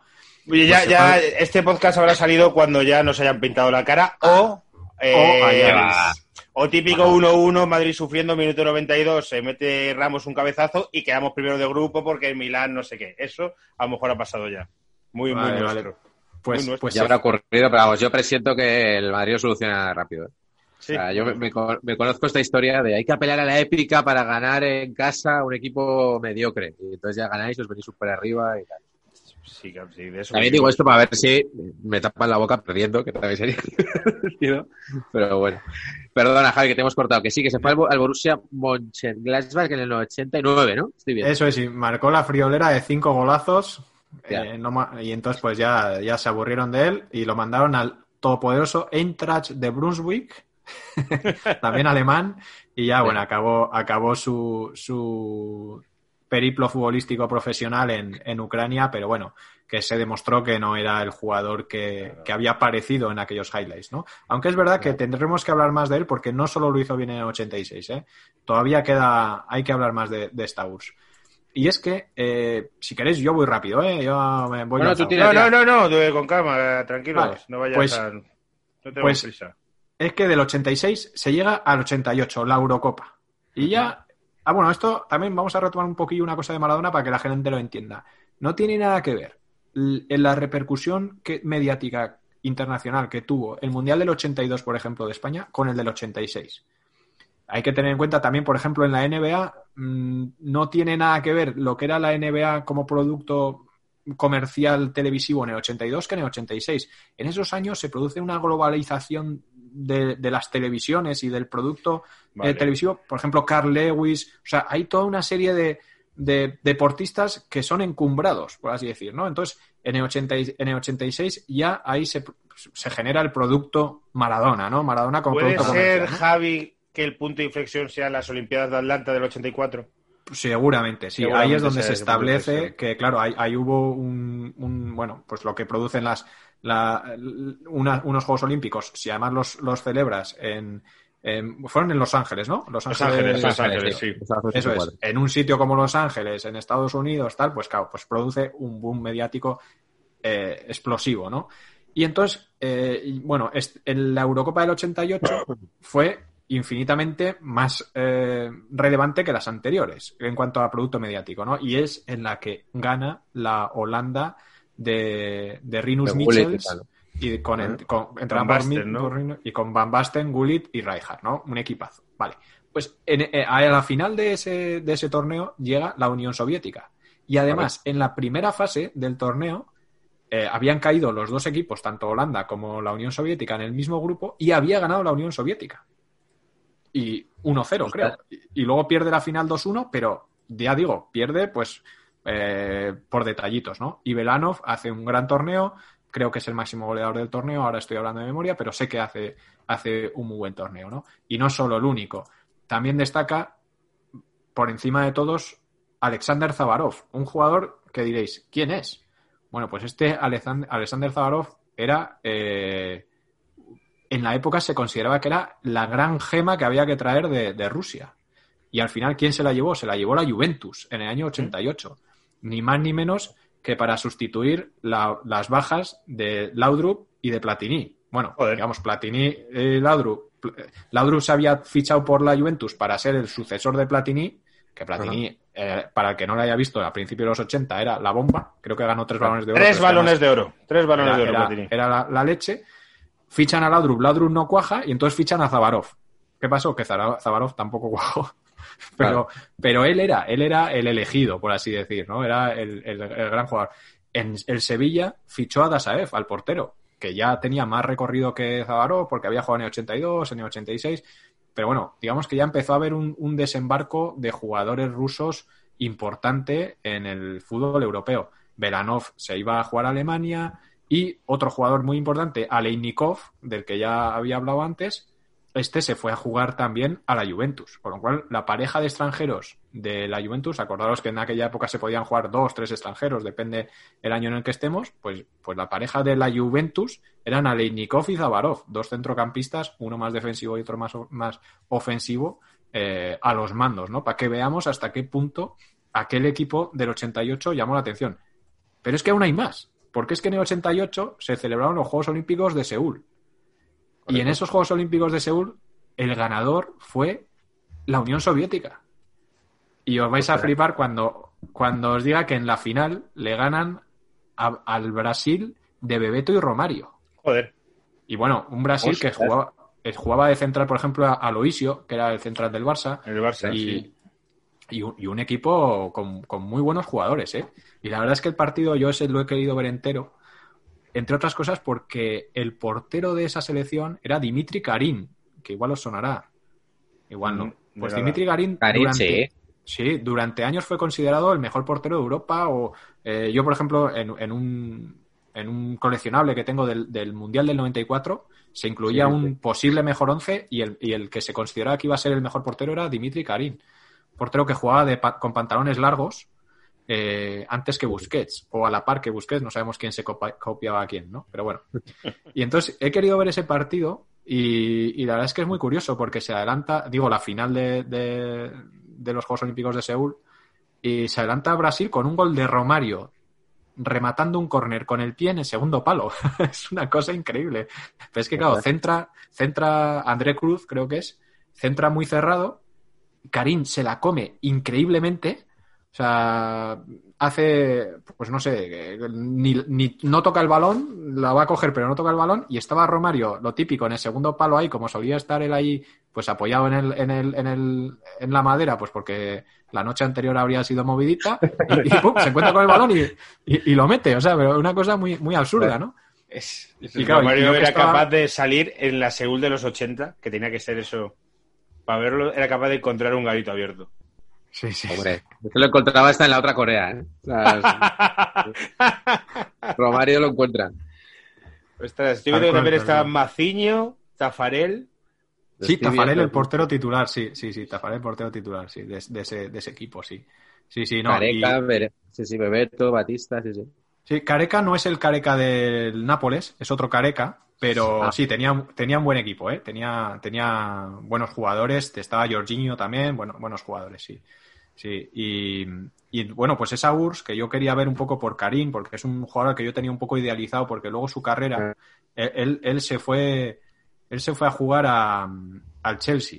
Oye, ya, Pues ya fue- este podcast habrá salido cuando ya nos hayan pintado la cara o... eh, ayer. o típico 1-1, Madrid sufriendo, minuto 92, se mete Ramos un cabezazo y quedamos primero de grupo porque en Milán no sé qué. Eso a lo mejor ha pasado ya. Muy, Vale, muy vale. Pues, pues ya habrá ocurrido, pero vamos, yo presiento que el Madrid lo soluciona rápido. ¿eh? Sí. O sea, yo me, me con- me conozco esta historia de hay que apelar a la épica para ganar en casa un equipo mediocre. Y entonces ya ganáis, os venís súper arriba y tal. Sí, claro, sí, de eso. También digo esto para ver si me tapan la boca perdiendo, que también sería divertido. Pero bueno. Perdona, Javi, que te hemos cortado. Que sí, que se fue al, Bo- al Borussia Mönchengladbach en el 89, ¿no? Estoy bien. Eso es, y marcó la friolera de cinco golazos. Eh, no y entonces pues ya, ya se aburrieron de él y lo mandaron al todopoderoso Eintracht de Brunswick, también alemán, y ya, bueno, acabó, acabó su, su periplo futbolístico profesional en, en Ucrania, pero bueno, que se demostró que no era el jugador que, que había aparecido en aquellos highlights, ¿no? Aunque es verdad que tendremos que hablar más de él porque no solo lo hizo bien en el 86, ¿eh? Todavía queda, hay que hablar más de, de esta URSS. Y es que, eh, si queréis, yo voy rápido, ¿eh? Yo me voy Bueno, tú tira, No, no, no, no, con calma, tranquilos. Vale, no vayas pues- a. No tenemos pues- prisa. es que del 86 se llega al 88, la Eurocopa. Y ya. Ah, bueno, esto también vamos a retomar un poquillo una cosa de Maradona para que la gente lo entienda. No tiene nada que ver en la repercusión que, mediática internacional que tuvo el Mundial del 82, por ejemplo, de España, con el del 86. Hay que tener en cuenta también, por ejemplo, en la NBA, mmm, no tiene nada que ver lo que era la NBA como producto comercial televisivo en el 82 que en el 86. En esos años se produce una globalización de, de las televisiones y del producto Vale. eh, televisivo. Por ejemplo, Carl Lewis. O sea, hay toda una serie de, de deportistas que son encumbrados, por así decir, ¿no? Entonces, en el, 80 y- en el 86 ya ahí se, se genera el producto Maradona, ¿no? Maradona como ¿Puede producto ser, comercial, ¿no? Javi, que el punto de inflexión sean las Olimpiadas de Atlanta del 84? Seguramente, sí. Seguramente ahí es donde sea se establece que, claro, ahí, ahí hubo un, un- bueno, pues lo que producen las, la- una- unos Juegos Olímpicos, si además los, los celebras en, en- fueron en Los Ángeles, ¿no? Los Los Ángeles, Los Ángeles, sí. Eso 84. es, en un sitio como Los Ángeles, en Estados Unidos, tal, pues claro, pues produce un boom mediático eh, explosivo, ¿no? Y entonces, eh, bueno, en la Eurocopa del 88 fue infinitamente más eh, relevante que las anteriores en cuanto a producto mediático, ¿no? Y es en la que gana la Holanda de, de Rinus De Gullit y Michels y con, Vale. con- entre Van ambos Basten, y con Van Basten, Gullit y Rijkaard, ¿no? Un equipazo. Vale. Pues en- eh, a la final de ese, de ese torneo llega la Unión Soviética. Y además, en la primera fase del torneo, eh, habían caído los dos equipos, tanto Holanda como la Unión Soviética, en el mismo grupo y había ganado la Unión Soviética. Y 1-0, creo. Y, y luego pierde la final 2-1, pero ya digo, pierde pues eh, por detallitos, ¿no? Y Belanov hace un gran torneo, creo que es el máximo goleador del torneo, ahora estoy hablando de memoria, pero sé que hace, hace un muy buen torneo, ¿no? Y no solo el único. También destaca, por encima de todos, Alexander Zavarov, un jugador que diréis, ¿quién es? Bueno, pues este Alexander Zavarov era, eh, en la época se consideraba que era la gran gema que había que traer de, Rusia. Y al final, ¿quién se la llevó? Se la llevó la Juventus en el año 88. Ni más ni menos que para sustituir las bajas de Laudrup y de Platini. Bueno, digamos, Platini eh, Laudrup. Laudrup se había fichado por la Juventus para ser el sucesor de Platini, que Platini eh, para el que no lo haya visto, a principios de los 80 era la bomba. Creo que ganó tres balones de oro. Tres balones de oro. Tres balones de oro. Era, la, leche. Fichan a Laudrup, Laudrup no cuaja y entonces fichan a Zavarov. ¿Qué pasó? Que Zavarov tampoco cuajó. Pero, pero él era, él era el elegido, por así decir, ¿no? Era el, gran jugador. En el Sevilla fichó a Dasaev, al portero, que ya tenía más recorrido que Zavarov porque había jugado en el 82, en el 86 pero bueno, digamos que ya empezó a haber un, desembarco de jugadores rusos importante en el fútbol europeo. Belanov se iba a jugar a Alemania y otro jugador muy importante, Aleinikov, del que ya había hablado antes, este se fue a jugar también a la Juventus. Con lo cual, la pareja de extranjeros de la Juventus, acordaros que en aquella época se podían jugar dos, tres extranjeros, depende el año en el que estemos, pues, pues la pareja de la Juventus eran Aleinikov y Zavarov, dos centrocampistas, uno más defensivo y otro más, más ofensivo, eh, a los mandos, ¿no? Para que veamos hasta qué punto aquel equipo del 88 llamó la atención. Pero es que aún hay más, porque es que en el 88 se celebraron los Juegos Olímpicos de Seúl y en esos Juegos Olímpicos de Seúl, el ganador fue la Unión Soviética. Y os vais a flipar cuando, cuando os diga que en la final le ganan al Brasil de Bebeto y Romario. Joder. Y bueno, un Brasil que jugaba, eh, jugaba de central, por ejemplo, a Loisio, que era el central del Barça. El Barça, y, y, un, equipo con, con, muy buenos jugadores, ¿eh? Y la verdad es que el partido yo ese lo he querido ver entero entre otras cosas porque el portero de esa selección era Dimitri Karim, que igual os sonará. Igual no. Mm, pues Dimitri Karim, durante, sí. durante años fue considerado el mejor portero de Europa. O eh, yo, por ejemplo, en, un, en un coleccionable que tengo del, Mundial del 94, se incluía un posible mejor once y el, y el que se consideraba que iba a ser el mejor portero era Dimitri Karim. Portero que jugaba de, con pantalones largos, eh, antes que Busquets, o a la par que Busquets, no sabemos quién se copiaba a quién, ¿no? Pero bueno. Y entonces he querido ver ese partido y, la verdad es que es muy curioso porque se adelanta, digo, la final de, de, los Juegos Olímpicos de Seúl y se adelanta a Brasil con un gol de Romario rematando un córner con el pie en el segundo palo. es una cosa increíble. Pero es que, claro, centra, centra André Cruz, creo que es, centra muy cerrado. Karim se la come increíblemente. O sea, hace, pues no sé, ni, no toca el balón, la va a coger pero no toca el balón y estaba Romario, lo típico, en el segundo palo ahí, como solía estar él ahí, pues apoyado en, el, en, el, en, el, en la madera, pues porque la noche anterior habría sido movidita y, se encuentra con el balón y, y, lo mete, o sea, pero una cosa muy, muy absurda, ¿no? Es, Romario era capaz de salir en la Seúl de los 80, que tenía que ser eso, para verlo, era capaz de encontrar un garito abierto. Sí, sí. Hombre, lo encontraba hasta en la otra Corea, ¿eh? Romario lo encuentra. Ostras, estoy viendo que también está Maciño, Tafarel. Sí, Tafarel, el portero titular, sí, sí, sí, Tafarel, el portero titular, sí, de, ese, de ese, equipo, sí. Sí, sí, no. Careca, sí, sí, Bebeto, Batista, sí, sí. Sí, Careca no es el Careca del Nápoles, es otro Careca, pero ah. sí, tenía, tenía un buen equipo, ¿eh? Tenía, tenía buenos jugadores, estaba Jorginho también, bueno, buenos jugadores, sí. Sí, y, bueno, pues esa URSS que yo quería ver un poco por Karim, porque es un jugador que yo tenía un poco idealizado, porque luego su carrera, él, él se fue, él se fue a jugar a, al Chelsea.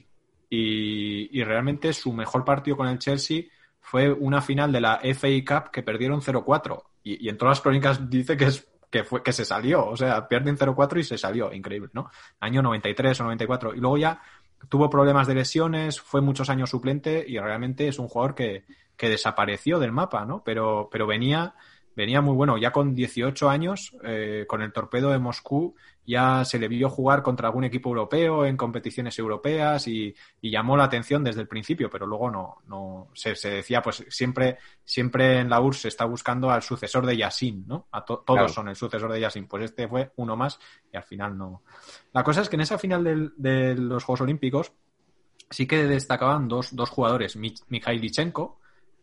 Y, y, realmente su mejor partido con el Chelsea fue una final de la FA Cup que perdieron 0-4. Y, y, en todas las crónicas dice que es que fue que se salió, o sea, pierden 0-4 y se salió, increíble, ¿no? Año 93 o 94. Y luego ya tuvo problemas de lesiones, fue muchos años suplente y realmente es un jugador que, que desapareció del mapa, ¿no? Pero, pero venía, venía muy bueno. Ya con 18 años, eh, con el torpedo de Moscú, ya se le vio jugar contra algún equipo europeo en competiciones europeas y, llamó la atención desde el principio, pero luego no, no se, decía, pues siempre, siempre en la URSS se está buscando al sucesor de Yassin, ¿no? A todos son el sucesor de Yassin. Pues este fue uno más y al final no. La cosa es que en esa final de los Juegos Olímpicos sí que destacaban dos, dos jugadores, Mikhail Lichenko,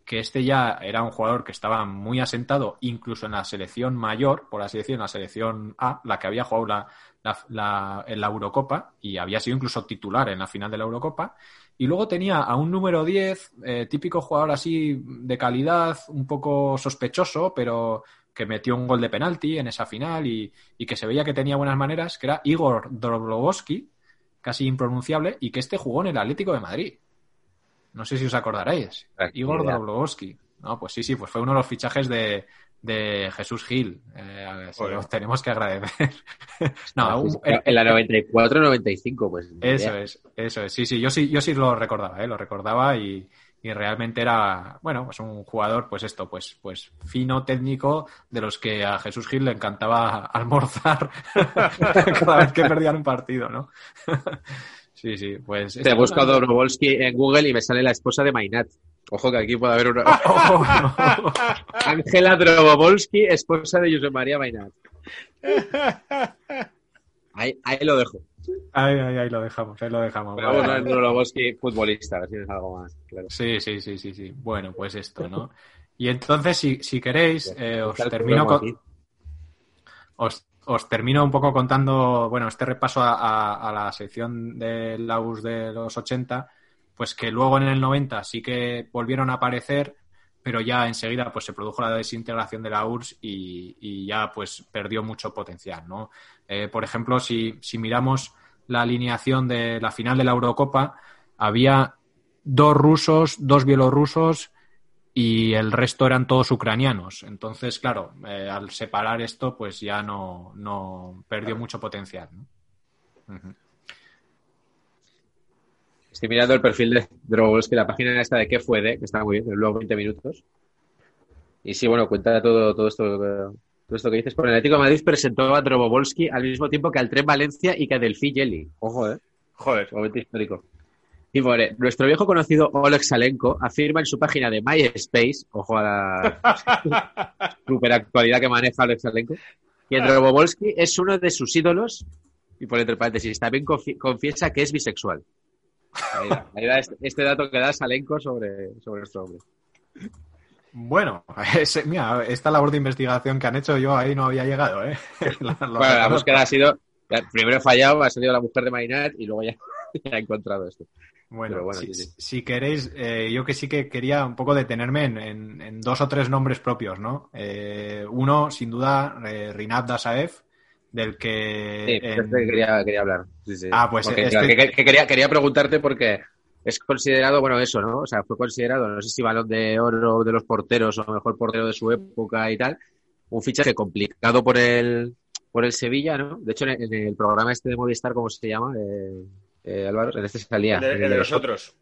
que este ya era un jugador que estaba muy asentado, incluso en la selección mayor, por así decirlo, en la selección A, la que había jugado la, la, en la Eurocopa y había sido incluso titular en la final de la Eurocopa. Y luego tenía a un número 10, eh, típico jugador así de calidad, un poco sospechoso, pero que metió un gol de penalti en esa final y, y que se veía que tenía buenas maneras, que era Igor Droblovsky, casi impronunciable, y que este jugó en el Atlético de Madrid. No sé si os acordaréis. Igor Doblovsky. No, pues sí, sí, pues fue uno de los fichajes de, de Jesús Gil. Eh, los tenemos que agradecer. no, en la 94-95, pues. Eso es, eso es. Sí, sí, yo sí, yo sí lo recordaba, ¿eh? lo recordaba y, y realmente era, bueno, pues un jugador, pues esto, pues, pues fino, técnico, de los que a Jesús Gil le encantaba almorzar cada vez que perdían un partido, ¿no? Sí, sí, pues... Te he buscado Dobrovolsky en Google y me sale la esposa de Mainat. Ojo que aquí puede haber una... Ángela Drobovolsky, esposa de José María Mainat. Ahí, ahí lo dejo. Ahí, ahí, ahí lo dejamos, ahí lo dejamos. Pero vamos a Drobovolsky futbolista, a ver si es algo más. Claro. Sí, sí, sí, sí, sí. Bueno, pues esto, ¿no? Y entonces, si, si queréis, eh, os termino con... Os, os termino un poco contando, bueno, este repaso a, la sección de la US de los 80, pues que luego en el 90 sí que volvieron a aparecer, pero ya enseguida pues se produjo la desintegración de la URSS y, ya pues perdió mucho potencial, ¿no? Eh, por ejemplo, si, si miramos la alineación de la final de la Eurocopa, había dos rusos, dos bielorrusos y el resto eran todos ucranianos. Entonces, claro, eh, al separar esto, pues ya no, no perdió mucho potencial. Estoy mirando el perfil de que la página esta de qué fue de, que está muy bien, luego 20 minutos. Y sí, bueno, cuenta todo, todo esto todo esto que dices. Por el Atlético de Madrid presentó a Drobovolsky al mismo tiempo que al Tren Valencia y que a Delphi Jelly. Ojo, ¿eh? Joder. Momento histórico. Y bueno, nuestro viejo conocido Oleg Salenko afirma en su página de MySpace, ojo a la super actualidad que maneja Oleg Salenko, que Drobovolsky es uno de sus ídolos, y por entre paréntesis, también confiesa que es bisexual. Ahí da, este, este, dato que da Salenko sobre, sobre nuestro hombre. Bueno, mira, esta labor de investigación que han hecho yo ahí no había llegado, ¿eh? La, bueno, la búsqueda ha sido, primero fallado, ha salido la mujer de Maynard y luego ya, ha encontrado esto. Bueno, si, queréis, eh, yo que sí que quería un poco detenerme en, dos o tres nombres propios, ¿no? Eh, uno, sin duda, eh, Rinat Dasaev, del que... Sí, este quería, quería, hablar. Ah, pues este... quería, quería preguntarte porque es considerado, bueno, eso, ¿no? O sea, fue considerado, no sé si balón de oro de los porteros o mejor portero de su época y tal, un fichaje complicado por el, por el Sevilla, ¿no? De hecho, en, el programa este de Movistar, ¿cómo se llama? Eh, eh, Álvaro, en este salía. De, de, los otros.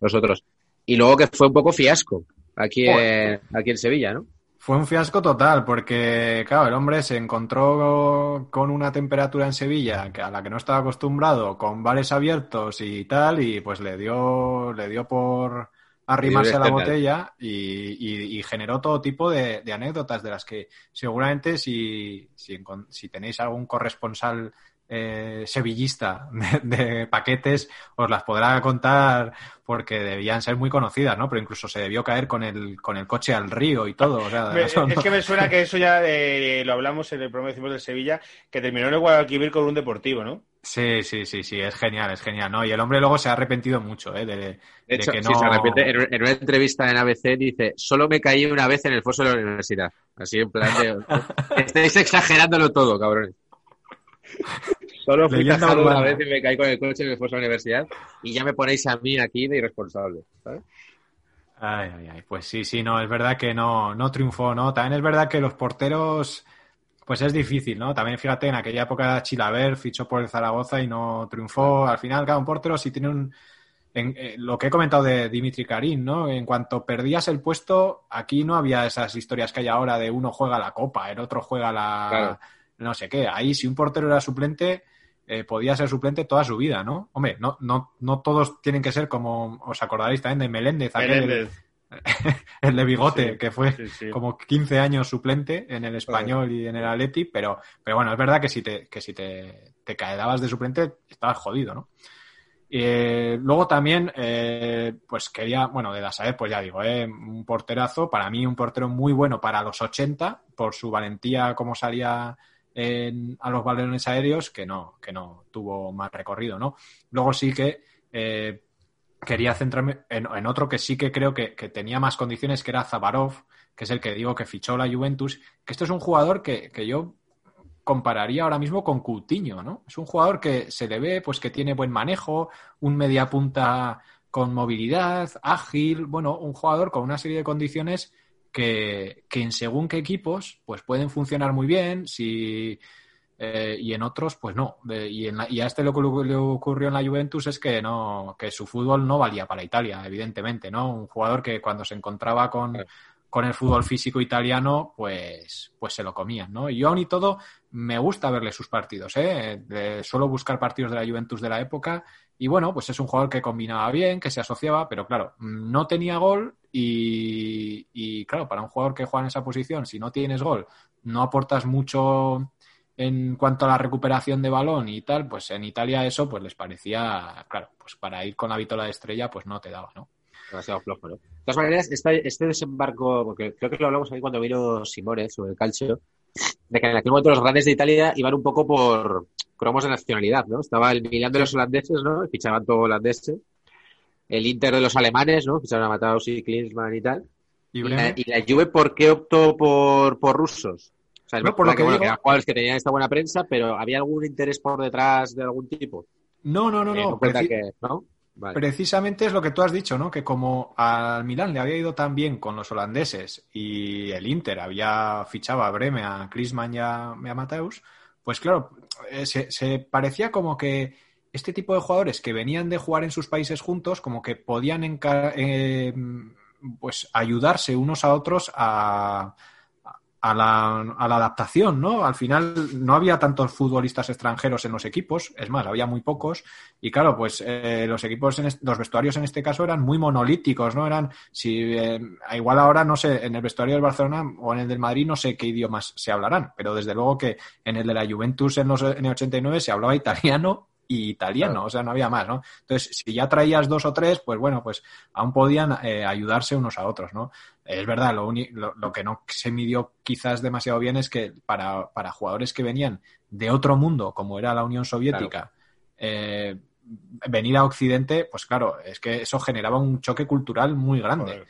Los otros. Y luego que fue un poco fiasco aquí, aquí en Sevilla, ¿no? Fue un fiasco total, porque, claro, el hombre se encontró con una temperatura en Sevilla a la que no estaba acostumbrado, con bares abiertos y tal, y pues le dio, le dio por arrimarse a la botella y, generó todo tipo de, anécdotas de las que seguramente si, si, si tenéis algún corresponsal eh, sevillista de, paquetes os las podrá contar porque debían ser muy conocidas, ¿no? Pero incluso se debió caer con el, con el coche al río y todo. es que me suena que eso ya eh, lo hablamos en el programa de Sevilla, que terminó en el Guadalquivir con un deportivo, ¿no? Sí, sí, sí, sí, es genial, es genial, ¿no? Y el hombre luego se ha arrepentido mucho, ¿eh? De, hecho, que no... sí, se arrepiente. En, una entrevista en ABC dice, solo me caí una vez en el foso de la universidad. Así en plan de... Estáis exagerándolo todo, cabrones. Solo fui tajado una vez y me caí con el coche y me fui a la universidad y ya me ponéis a mí aquí de irresponsable, ¿sabes? Ay, ay, ay. Pues sí, sí, no, es verdad que no, no triunfó, ¿no? También es verdad que los porteros, pues es difícil, ¿no? También fíjate, en aquella época Chilaver fichó por el Zaragoza y no triunfó. Al final, cada un portero si tiene un, en, eh, lo que he comentado de Dimitri Karim, ¿no? En cuanto perdías el puesto, aquí no había esas historias que hay ahora de uno juega la copa, el otro juega la no sé qué. Ahí si un portero era suplente, eh, podía ser suplente toda su vida, ¿no? Hombre, no, no, no todos tienen que ser como, os acordaréis también de Meléndez, el, de bigote, que fue como 15 años suplente en el español y en el Atleti, pero, pero bueno, es verdad que si te, que si te, te quedabas de suplente, estabas jodido, ¿no? Eh, luego también, eh, pues quería, bueno, de la Saed, pues ya digo, eh, un porterazo, para mí un portero muy bueno para los 80, por su valentía como salía a los balones aéreos, que no, que no tuvo más recorrido, ¿no? Luego sí que eh, quería centrarme en, otro que sí que creo que, tenía más condiciones, que era Zabarov, que es el que digo que fichó la Juventus, que esto es un jugador que, que yo compararía ahora mismo con Coutinho, ¿no? Es un jugador que se le ve, pues que tiene buen manejo, un media punta con movilidad, ágil, bueno, un jugador con una serie de condiciones que, en según qué equipos, pues pueden funcionar muy bien, si, eh, y en otros, pues no. y, y, a este lo que le ocurrió en la Juventus es que no, que su fútbol no valía para Italia, evidentemente, ¿no? Un jugador que cuando se encontraba con, con el fútbol físico italiano, pues, pues se lo comían, ¿no? Y aún y todo, me gusta verle sus partidos, ¿eh? suelo buscar partidos de la Juventus de la época y bueno, pues es un jugador que combinaba bien, que se asociaba, pero claro, no tenía gol y, y claro, para un jugador que juega en esa posición, si no tienes gol, no aportas mucho en cuanto a la recuperación de balón y tal, pues en Italia eso pues les parecía, claro, pues para ir con la vitola de estrella pues no te daba, ¿no? Demasiado flojo, ¿no? De todas maneras, este, desembarco, porque creo que lo hablamos ahí cuando vino Simone sobre el calcio, de que en aquel momento los grandes de Italia iban un poco por cromos de nacionalidad, ¿no? Estaba el Milan de los holandeses, ¿no? Fichaban todo holandeses. El Inter de los alemanes, ¿no? Fichaban a Mataus y Klinsmann y tal. ¿Y, la, Juve por qué optó por, por rusos? O sea, por lo que, bueno, que eran jugadores que tenían esta buena prensa, pero ¿había algún interés por detrás de algún tipo? No, no, no, no. Que, ¿no? Precisamente es lo que tú has dicho, ¿no? Que como al Milán le había ido tan bien con los holandeses y el Inter había fichado a Breme, a Klinsmann y a, Mateus, pues claro, eh, se, parecía como que este tipo de jugadores que venían de jugar en sus países juntos, como que podían eh, pues ayudarse unos a otros a, a la, a la, adaptación, ¿no? Al final no había tantos futbolistas extranjeros en los equipos, es más, había muy pocos, y claro, pues eh, los equipos, en los vestuarios en este caso eran muy monolíticos, ¿no? Eran, si eh, igual ahora, no sé, en el vestuario del Barcelona o en el del Madrid no sé qué idiomas se hablarán, pero desde luego que en el de la Juventus en, los, en el 89 se hablaba italiano y italiano, o sea, no había más, ¿no? Entonces, si ya traías dos o tres, pues bueno, pues aún podían eh, ayudarse unos a otros, ¿no? Es verdad, lo, lo, que no se midió quizás demasiado bien es que para, para, jugadores que venían de otro mundo, como era la Unión Soviética, eh, venir a Occidente, pues claro, es que eso generaba un choque cultural muy grande.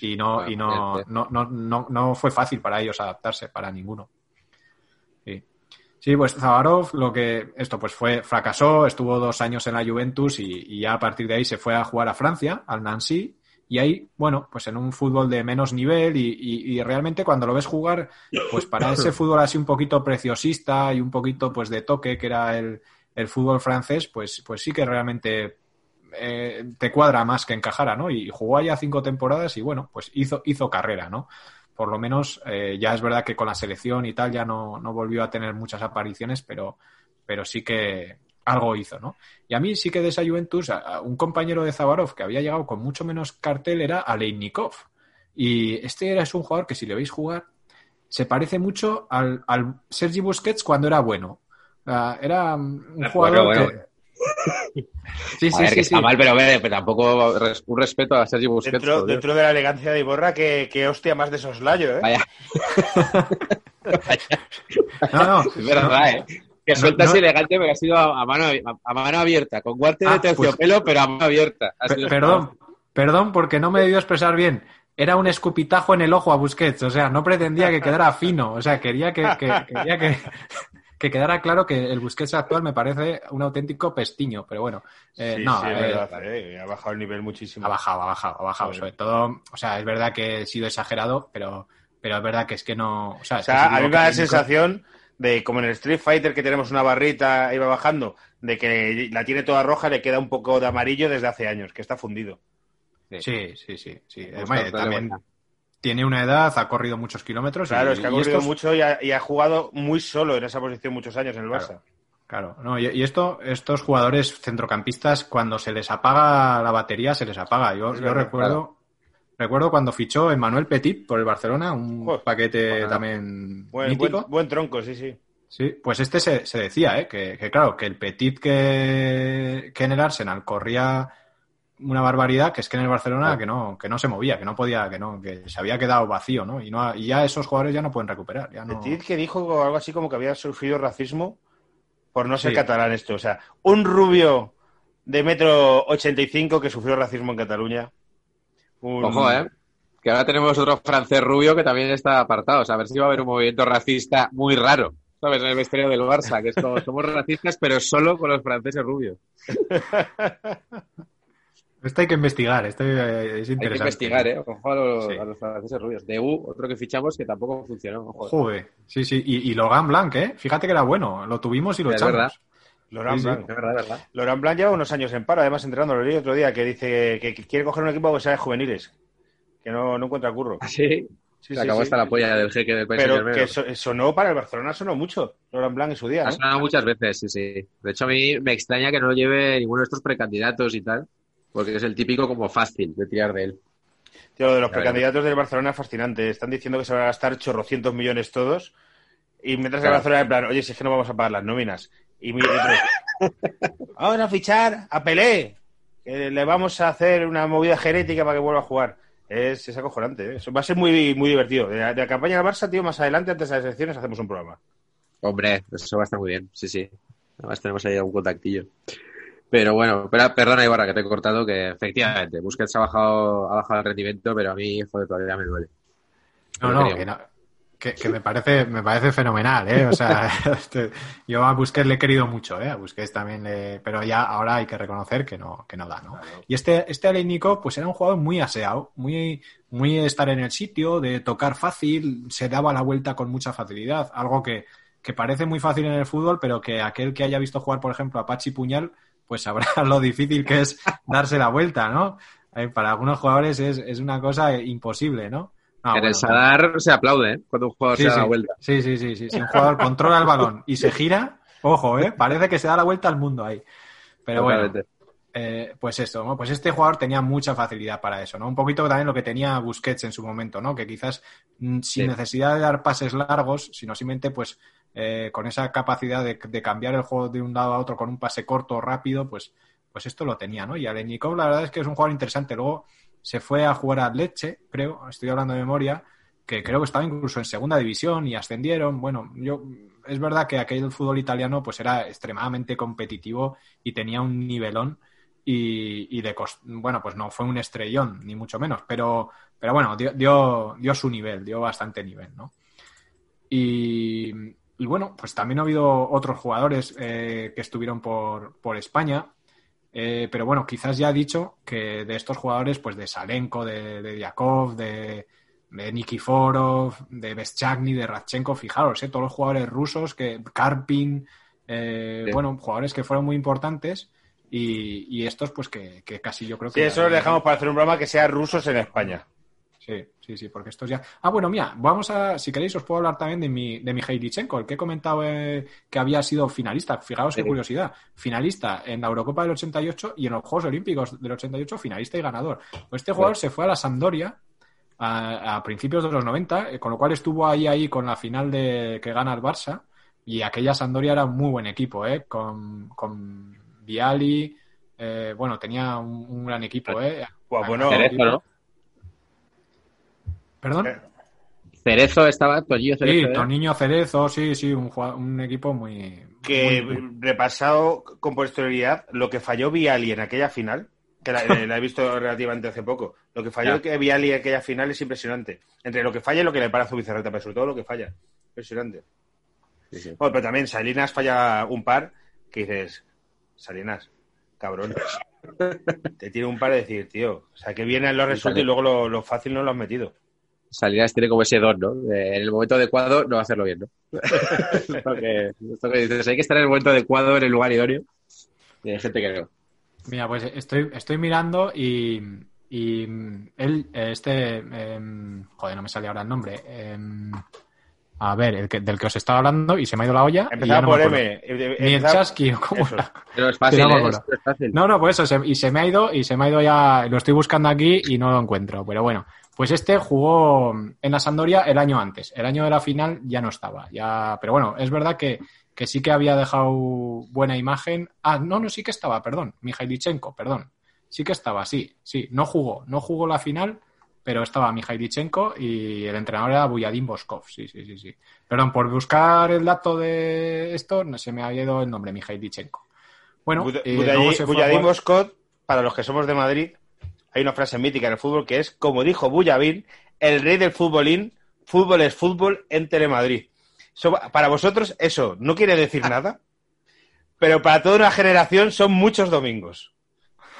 y no, y no, no, no, no, no fue fácil para ellos adaptarse, para ninguno. Sí, pues Zavarov lo que esto pues fue fracasó, estuvo dos años en la Juventus y, ya a partir de ahí se fue a jugar a Francia, al Nancy, y ahí, bueno, pues en un fútbol de menos nivel y, realmente cuando lo ves jugar, pues para ese fútbol así un poquito preciosista y un poquito pues de toque que era el, fútbol francés, pues, pues sí que realmente eh, te cuadra más que encajara, ¿no? Y jugó allá cinco temporadas y bueno, pues hizo, hizo carrera, ¿no? Por lo menos eh, ya es verdad que con la selección y tal ya no, volvió a tener muchas apariciones, pero, pero sí que algo hizo, ¿no? Y a mí sí que de esa Juventus, un compañero de Zabarov que había llegado con mucho menos cartel era Aleinikov. Y este era, es un jugador que si le veis jugar, se parece mucho al, al Sergi Busquets cuando era bueno. era un jugador que Sí, sí, sí, está mal, pero, pero, tampoco un respeto a Sergio Busquets. Dentro, dentro de la elegancia de Iborra, que, que hostia más de soslayo, ¿eh? Vaya. no, no. Es verdad, ¿eh? Que sueltas elegante, pero ha sido a, mano, a, mano abierta, con guante de ah, pues terciopelo, pero a mano abierta. Perdón, perdón, porque no me debió expresar bien era un escupitajo en el ojo a Busquets, o sea, no pretendía que quedara fino, o sea, quería que, que quería que, que quedara claro que el Busquets actual me parece un auténtico pestiño, pero bueno, eh, no. Eh, ha bajado el nivel muchísimo. Ha bajado, ha bajado, ha bajado. Sobre todo, o sea, es verdad que he sido exagerado, pero, pero es verdad que es que no. O sea, a mí me da la sensación de como en el Street Fighter que tenemos una barrita y va bajando, de que la tiene toda roja, le queda un poco de amarillo desde hace años, que está fundido. Sí, sí, sí. sí. Gusta, Hombre, pero también buena. Tiene una edad, ha corrido muchos kilómetros. y- Claro, es que ha y corrido estos- mucho y ha, y ha jugado muy solo en esa posición muchos años en el. Barça. Claro, no, y, y esto, estos jugadores centrocampistas, cuando se les apaga la batería, se les apaga. Yo, yo recuerdo, recuerdo cuando fichó Emmanuel Petit por el Barcelona, un Joder, paquete bueno. también Buen, mítico. buen, buen tronco, sí, sí. Sí, pues este se, se decía, ¿eh? que, que claro, que el Petit que, que en el Arsenal corría una barbaridad, que es que en el Barcelona Claro. que no, que no se movía, que no podía, que no, que se había quedado vacío, ¿no? Y no, y ya esos jugadores ya no pueden recuperar. Ya no... Petit que dijo algo así como que había sufrido racismo por no ser Sí. catalán esto. O sea, un rubio de metro 85 que sufrió racismo en Cataluña. Un- Ojo, ¿eh? Que ahora tenemos otro francés rubio que también está apartado. O sea, a ver si va a haber un movimiento racista muy raro, ¿sabes? En el vestuario del Barça, que es como, somos racistas, pero solo con los franceses rubios. Esto hay que investigar, esto eh, es Hay interesante. que investigar, ¿eh? Ojo a los, Sí. a los franceses rubios. De U, otro que fichamos que tampoco funcionó. Ojo. Joder, sí, sí. Y, y Logan Blanc, ¿eh? Fíjate que era bueno. Lo tuvimos y lo Es echamos. verdad. Laurent Sí, sí. Blanc. Es verdad, es verdad. Laurent Blanc lleva unos años en paro, además entrenando, lo leí otro día, que dice que, quiere coger un equipo que sea de juveniles, que no, no encuentra curro. Ah, sí. Sí, Se sí, acabó sí. hasta la polla del jeque del país Pero que so- sonó para el Barcelona, sonó mucho, Laurent Blanc en su día, Ha ¿no? sonado muchas veces, sí, sí. De hecho, a mí me extraña que no lo lleve ninguno de estos precandidatos y tal, porque es el típico como fácil de tirar de él. Tío, lo de los Ya precandidatos del Barcelona es fascinante. Están diciendo que se van a gastar chorrocientos millones todos. Y mientras el Claro. Barcelona en plan, oye, si es que no vamos a pagar las nóminas. Y mi- vamos a fichar a Pelé. que le vamos a hacer una movida genética para que vuelva a jugar. Es, es acojonante. ¿eh? Eso va a ser muy, muy divertido. De la, de la campaña del Barça, tío, más adelante, antes de las elecciones, hacemos un programa. Hombre, eso va a estar muy bien, sí, sí. Además tenemos ahí un contactillo. Pero bueno, pero, perdona Ibarra que te he cortado, que efectivamente Busquets ha bajado, ha bajado el rendimiento, pero a mí, joder, todavía me duele. No, no, que, no- que- que me parece, me parece fenomenal, ¿eh? O sea, este, yo a Busquets le he querido mucho, ¿eh? A Busquets también le, pero ya ahora hay que reconocer que no, que no da, ¿no? Y este, este Alénico, pues era un jugador muy aseado, muy, muy de estar en el sitio, de tocar fácil, se daba la vuelta con mucha facilidad, algo que, que parece muy fácil en el fútbol, pero que aquel que haya visto jugar, por ejemplo, a Pachi Puñal, pues sabrá lo difícil que es darse la vuelta, ¿no? Eh, para algunos jugadores es, es una cosa imposible, ¿no? No, en bueno, el Sadar se aplaude, ¿eh? Cuando un jugador Sí, se da sí. la vuelta. Sí, sí, sí, sí. Si un jugador controla el balón y se gira, ojo, ¿eh? Parece que se da la vuelta al mundo ahí. Pero bueno, eh, pues esto, ¿no? Pues este jugador tenía mucha facilidad para eso, ¿no? Un poquito también lo que tenía Busquets en su momento, ¿no? Que quizás mm, sin Sí. necesidad de dar pases largos, sino simplemente, pues, eh, con esa capacidad de, cambiar el juego de un lado a otro con un pase corto, rápido, pues, pues esto lo tenía, ¿no? Y Alenikov, la verdad es que es un jugador interesante. Luego se fue a jugar a Leche, creo, estoy hablando de memoria, que creo que estaba incluso en segunda división y ascendieron. Bueno, yo es verdad que aquel fútbol italiano pues era extremadamente competitivo y tenía un nivelón y, y de cos- bueno, pues no fue un estrellón, ni mucho menos, pero, pero bueno, dio, dio, dio su nivel, dio bastante nivel, ¿no? Y, y bueno, pues también ha habido otros jugadores eh, que estuvieron por, por España. Eh, pero bueno, quizás ya he dicho que de estos jugadores, pues de Salenko, de, de Diakov, de, de Nikiforov, de Beschagny, de Radchenko, fijaros, eh, todos los jugadores rusos, que Karpin, eh, Sí. bueno, jugadores que fueron muy importantes y, y estos, pues que, que casi yo creo Sí, que. eso lo dejamos para hacer un programa que sea rusos en España. Sí, sí, sí, porque estos ya. Ah, bueno, mira, vamos a, si queréis, os puedo hablar también de mi, de Mikhailichenko, el que he comentado eh, que había sido finalista. Fijaos qué Sí. curiosidad. Finalista en la Eurocopa del 88 y en los Juegos Olímpicos del 88, finalista y ganador. Pues este jugador se fue a la Sampdoria a, a principios de los 90, eh, con lo cual estuvo ahí, ahí con la final de que gana el Barça. Y aquella Sampdoria era un muy buen equipo, ¿eh? Con, con Viali. eh, bueno, tenía un, un gran equipo, ¿eh? Bueno, Cerezo, ¿no? ¿Perdón? Eh, Cerezo estaba, Toñillo Cerezo. Sí, ¿eh? Toniño Cerezo, sí, sí, un, equipo muy... que muy- repasado con posterioridad lo que falló Viali en aquella final, que la, la he visto relativamente hace poco, lo que falló que Viali en aquella final es impresionante. Entre lo que falla y lo que le para a Zubizarreta, pero sobre todo lo que falla. Impresionante. Sí, sí. Bueno, pero también Salinas falla un par que dices, Salinas, cabrón. Te tiene un par de decir, tío, o sea, que viene lo resulta y luego lo, lo fácil no lo has metido. Salinas tiene como ese don, ¿no? De, en el momento adecuado no va a hacerlo bien, ¿no? esto, que, esto que dices, hay que estar en el momento adecuado, en el lugar idóneo. Y hay gente que no. Mira, pues estoy, estoy mirando y, y él, este, em, joder, no me sale ahora el nombre. em, a ver, el que, del que os estaba hablando y se me ha ido la olla. Empezaba no por. M. eh, eh, Ni el chasqui, o cómo era. Pero es fácil, Sí, no me ¿eh? es fácil. No, no, pues eso, se- y se me ha ido, y se me ha ido ya, lo estoy buscando aquí y no lo encuentro, pero bueno. Pues este jugó en la Sandoria el año antes, el año de la final ya no estaba, ya, pero bueno, es verdad que, que sí que había dejado buena imagen. Ah, no, no, sí que estaba, perdón, Mijailichenko, perdón. Sí que estaba, sí, sí, no jugó, no jugó la final, pero estaba Mijailichenko y el entrenador era Buyadin Boskov, sí, sí, sí, sí. Perdón, por buscar el dato de esto, no se me ha ido el nombre, Mijailichenko. Bueno, Buda- eh, Boscot, para los que somos de Madrid, hay una frase mítica en el fútbol que es, como dijo Bullabín, el rey del futbolín, fútbol es fútbol en Telemadrid. Para vosotros eso no quiere decir nada, pero para toda una generación son muchos domingos.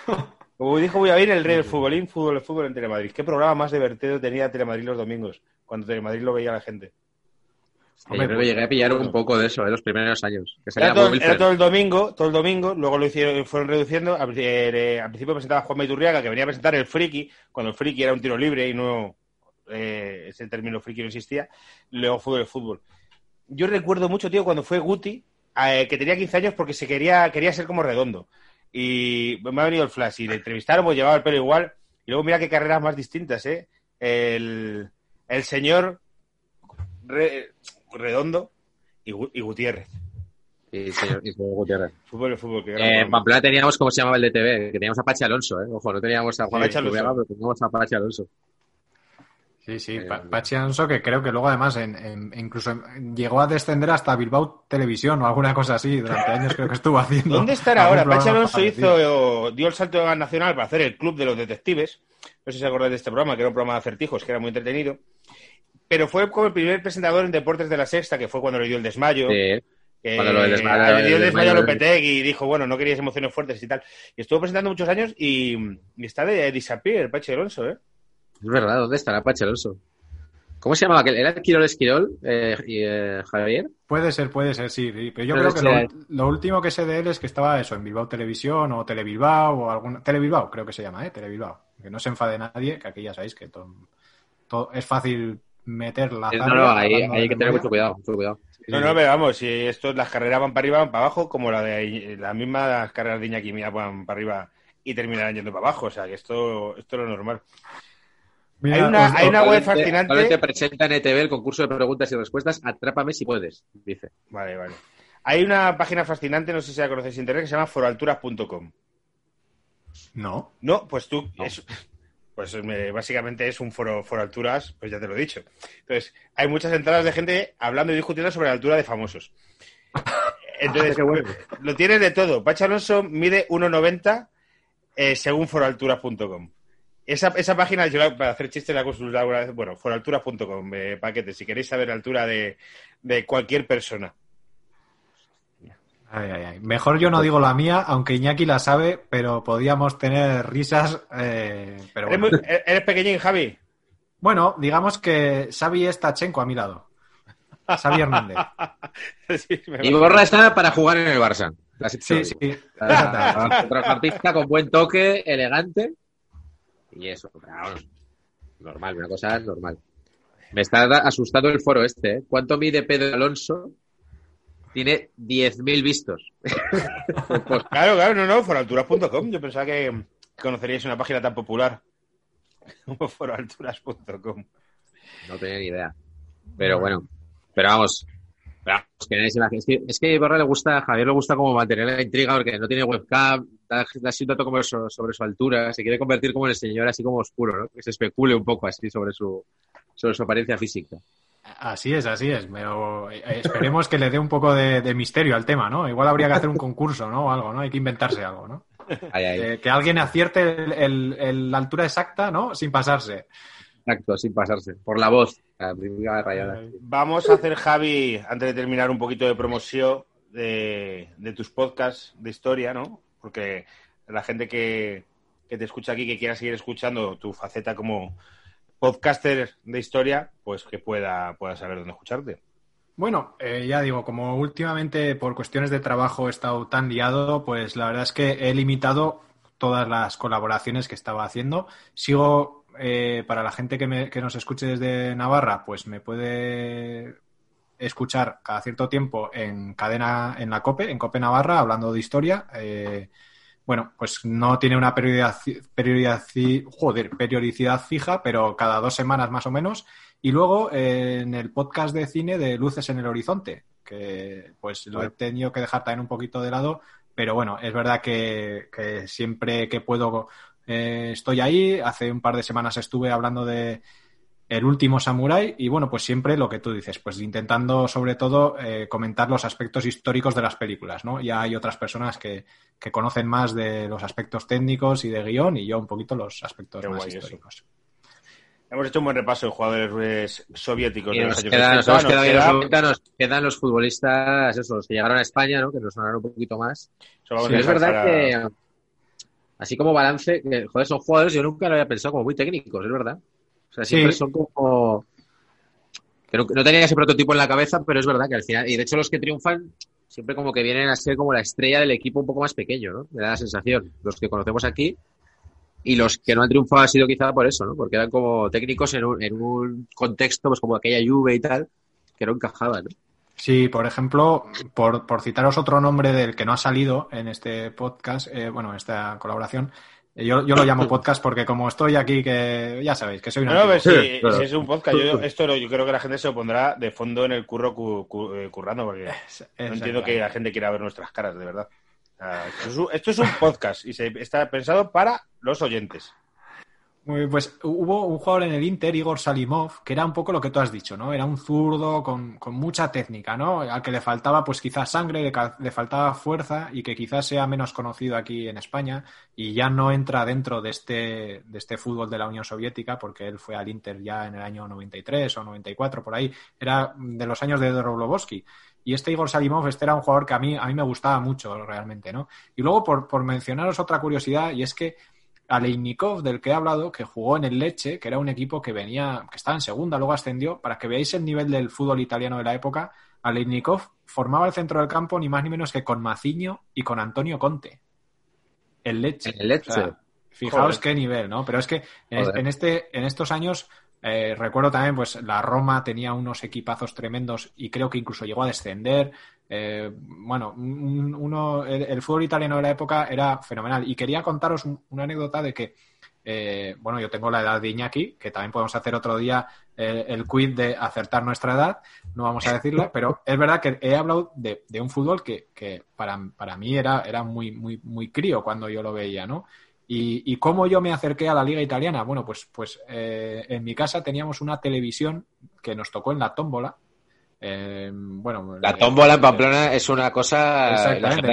Como dijo Bullabín, el rey del futbolín, fútbol es fútbol en Telemadrid. ¿Qué programa más divertido tenía Telemadrid los domingos? Cuando Telemadrid lo veía la gente. Que yo creo que llegué a pillar un poco de eso, en los primeros años. Que Era todo, Wilfred. era todo el domingo, todo el domingo, luego lo hicieron, fueron reduciendo. Al, eh, al principio presentaba Juan Iturriaga, que venía a presentar el friki, cuando el friki era un tiro libre y no eh, ese término friki no existía. Luego fue el fútbol. Yo recuerdo mucho, tío, cuando fue Guti, eh, que tenía 15 años porque se quería, quería ser como redondo. Y me ha venido el flash y le entrevistaron, pues llevaba el pelo igual. Y luego mira qué carreras más distintas, ¿eh? El, el señor Re- Redondo y, Gu- y Gutiérrez. Y señor, y señor Gutiérrez. Fútbol es fútbol, que Eh, en. Pamplona teníamos, ¿cómo se llamaba el DTV? Que teníamos a Pachi Alonso, ¿eh? Ojo, no teníamos a Juan Pachi Alonso. Pero teníamos a Pachi Alonso. Sí, sí, Eh, Pa- Alonso, que creo que luego además en, en- incluso llegó a descender hasta Bilbao Televisión o alguna cosa así, durante años creo que estuvo haciendo. ¿Dónde estará ahora? Pachi programa Alonso hizo, dio el salto al nacional para hacer el Club de los Detectives. No sé si se acordáis de este programa, que era un programa de acertijos, que era muy entretenido. Pero fue como el primer presentador en Deportes de la Sexta, que fue cuando le dio el desmayo. Sí. Cuando lo del desmayo- le dio el el desmayo a Lopetegui y dijo, bueno, no querías emociones fuertes y tal. Y estuvo presentando muchos años y, y está de disappear, Pachi Alonso, ¿eh? Es verdad, ¿dónde estará Pachi Alonso? ¿Cómo se llamaba aquel? ¿Era Esquirol Esquirol, eh, y, eh, Javier? Puede ser, puede ser, sí, sí. Pero yo Pero creo que lo, lo último que sé de él es que estaba eso, en Bilbao Televisión o Telebilbao o alguna... Telebilbao creo que se llama, ¿eh? Telebilbao. Que no se enfade nadie, que aquí ya sabéis que todo, todo- es fácil meter la No, no, ahí, hay que tener mucho cuidado, mucho cuidado. No, no, pero vamos, si esto, las carreras van para arriba, van para abajo, como la de las mismas carreras de Iñaki Mía van para arriba y terminarán yendo para abajo. O sea, que esto, esto es lo normal. Mira, Hay una- hay una web fascinante. actualmente presenta en ETV el concurso de preguntas y respuestas Atrápame si puedes, dice. Vale, vale. Hay una página fascinante, no sé si la conocéis en internet, que se llama foralturas.com. No. No, pues tú, No. es- pues me- básicamente es un foro, foro alturas, pues ya te lo he dicho. Entonces, hay muchas entradas de gente hablando y discutiendo sobre la altura de famosos. Entonces, bueno. lo tienes de todo. Pachi Alonso mide 1,90 eh, según foralturas.com. Esa, esa página, yo la- para hacer chistes la he consultado alguna vez, bueno, foralturas.com, eh, paquete, si queréis saber la altura de, de cualquier persona. Ay, ay, ay. Mejor yo no digo la mía, aunque Iñaki la sabe, pero podíamos tener risas. eh, pero ¿Eres, muy- eres pequeñín, Javi? Bueno, digamos que Xavi es Tachenko a mi lado. Xavi Hernández. Sí, me- Y Borra está para jugar en el Barça. Sí, sí. Centrocampista con buen toque, elegante. Y eso, normal, una cosa normal. Me está asustando el foro este, ¿eh? ¿Cuánto mide Pedro Alonso? Tiene 10.000 vistos. Pues, Claro, claro, no, no, foralturas.com. Yo pensaba que conoceríais una página tan popular como foralturas.com. no tenía ni idea. Pero bueno, pero vamos. pero vamos, que nadie se imagine. Es que, es que a Borra le gusta, a Javier le gusta como mantener la intriga porque no tiene webcam, da, da así un dato como so- sobre su altura, se quiere convertir como en el señor así como oscuro, ¿no? Que se especule un poco así sobre su, sobre su apariencia física. Así es, así es. Pero eh, esperemos que le dé un poco de, de misterio al tema, ¿no? Igual habría que hacer un concurso, ¿no? O algo, ¿no? Hay que inventarse algo, ¿no? Ahí, ahí. Que, que alguien acierte el- el- el- la altura exacta, ¿no? Sin pasarse. Exacto, sin pasarse. Por la voz. La rayada. Vamos a hacer, Javi, antes de terminar, un poquito de promoción de, de tus podcasts de historia, ¿no? Porque la gente que, que te escucha aquí, que quiera seguir escuchando tu faceta como podcaster de historia, pues que pueda, pueda saber dónde escucharte. Bueno, eh, ya digo, como últimamente por cuestiones de trabajo he estado tan liado, pues la verdad es que he limitado todas las colaboraciones que estaba haciendo. Sigo, eh, para la gente que, me, que nos escuche desde Navarra, pues me puede escuchar cada cierto tiempo en cadena, en la COPE, en COPE Navarra, hablando de historia. Eh, bueno, pues no tiene una periodicidad, periodicidad fija, pero cada dos semanas más o menos. Y luego eh, en el podcast de cine de Luces en el Horizonte, que pues lo he tenido que dejar también un poquito de lado, pero bueno, es verdad que, siempre que puedo eh, estoy ahí. Hace un par de semanas estuve hablando de el último Samurai y bueno, pues siempre lo que tú dices, pues intentando sobre todo eh, comentar los aspectos históricos de las películas, ¿no? Ya hay otras personas que, que, conocen más de los aspectos técnicos y de guion y yo un poquito los aspectos más históricos. Hemos hecho un buen repaso de jugadores soviéticos. de nos, quedan, nos, quedan, los futbolistas, esos, los que llegaron a España, ¿no? que nos sonaron un poquito más. es verdad que, así como balance, que, joder, son jugadores, yo nunca lo había pensado como muy técnicos, es verdad. O sea, siempre son como... Que no, tenía ese prototipo en la cabeza, pero es verdad que al final... Y de hecho los que triunfan siempre como que vienen a ser como la estrella del equipo un poco más pequeño, ¿no? Me da la sensación. Los que conocemos aquí y los que no han triunfado ha sido quizá por eso, ¿no? Porque eran como técnicos en un, en un contexto, pues como aquella Juve y tal, que no encajaban, ¿no? Sí, por ejemplo, por, por citaros otro nombre del que no ha salido en este podcast, eh, bueno, en esta colaboración, yo, yo, lo llamo podcast porque como estoy aquí, que ya sabéis, que soy una... No, pues sí, si es un podcast, yo, esto yo creo que la gente se lo pondrá de fondo en el curro eh, currando, porque no entiendo que la gente quiera ver nuestras caras, de verdad. Esto, es un, podcast y se, está pensado para los oyentes. Muy pues hubo un jugador en el Inter, Igor Salimov, que era un poco lo que tú has dicho, ¿no? Era un zurdo con, mucha técnica, ¿no? Al que le faltaba, pues quizás sangre, le, faltaba fuerza y que quizás sea menos conocido aquí en España y ya no entra dentro de este, de este fútbol de la Unión Soviética, porque él fue al Inter ya en el año 93 o 94, por ahí. Era de los años de Dobrovolsky. Y este Igor Salimov, este era un jugador que a mí, a mí me gustaba mucho realmente, ¿no? Y luego, por mencionaros otra curiosidad, y es que Aleinikov, del que he hablado, que jugó en el Leche, que era un equipo que venía, que estaba en segunda, luego ascendió, para que veáis el nivel del fútbol italiano de la época, Aleinikov formaba el centro del campo ni más ni menos que con Maciño y con Antonio Conte. El Leche. El Leche. fijaos qué nivel, ¿no? Pero es que en, este, en estos años eh, recuerdo también, pues la Roma tenía unos equipazos tremendos y creo que incluso llegó a descender. Eh, bueno, uno, el, fútbol italiano de la época era fenomenal. Y quería contaros una anécdota de que, eh, bueno, yo tengo la edad de Iñaki, que también podemos hacer otro día el quiz de acertar nuestra edad, no vamos a decirla, pero es verdad que he hablado de, un fútbol que, que para, para, mí era, era muy, muy, muy crío cuando yo lo veía, ¿no? ¿Y, cómo yo me acerqué a la liga italiana? Bueno, pues, pues eh, en mi casa teníamos una televisión que nos tocó en la tómbola. Eh, bueno, la tómbola en Pamplona es una cosa. Exactamente.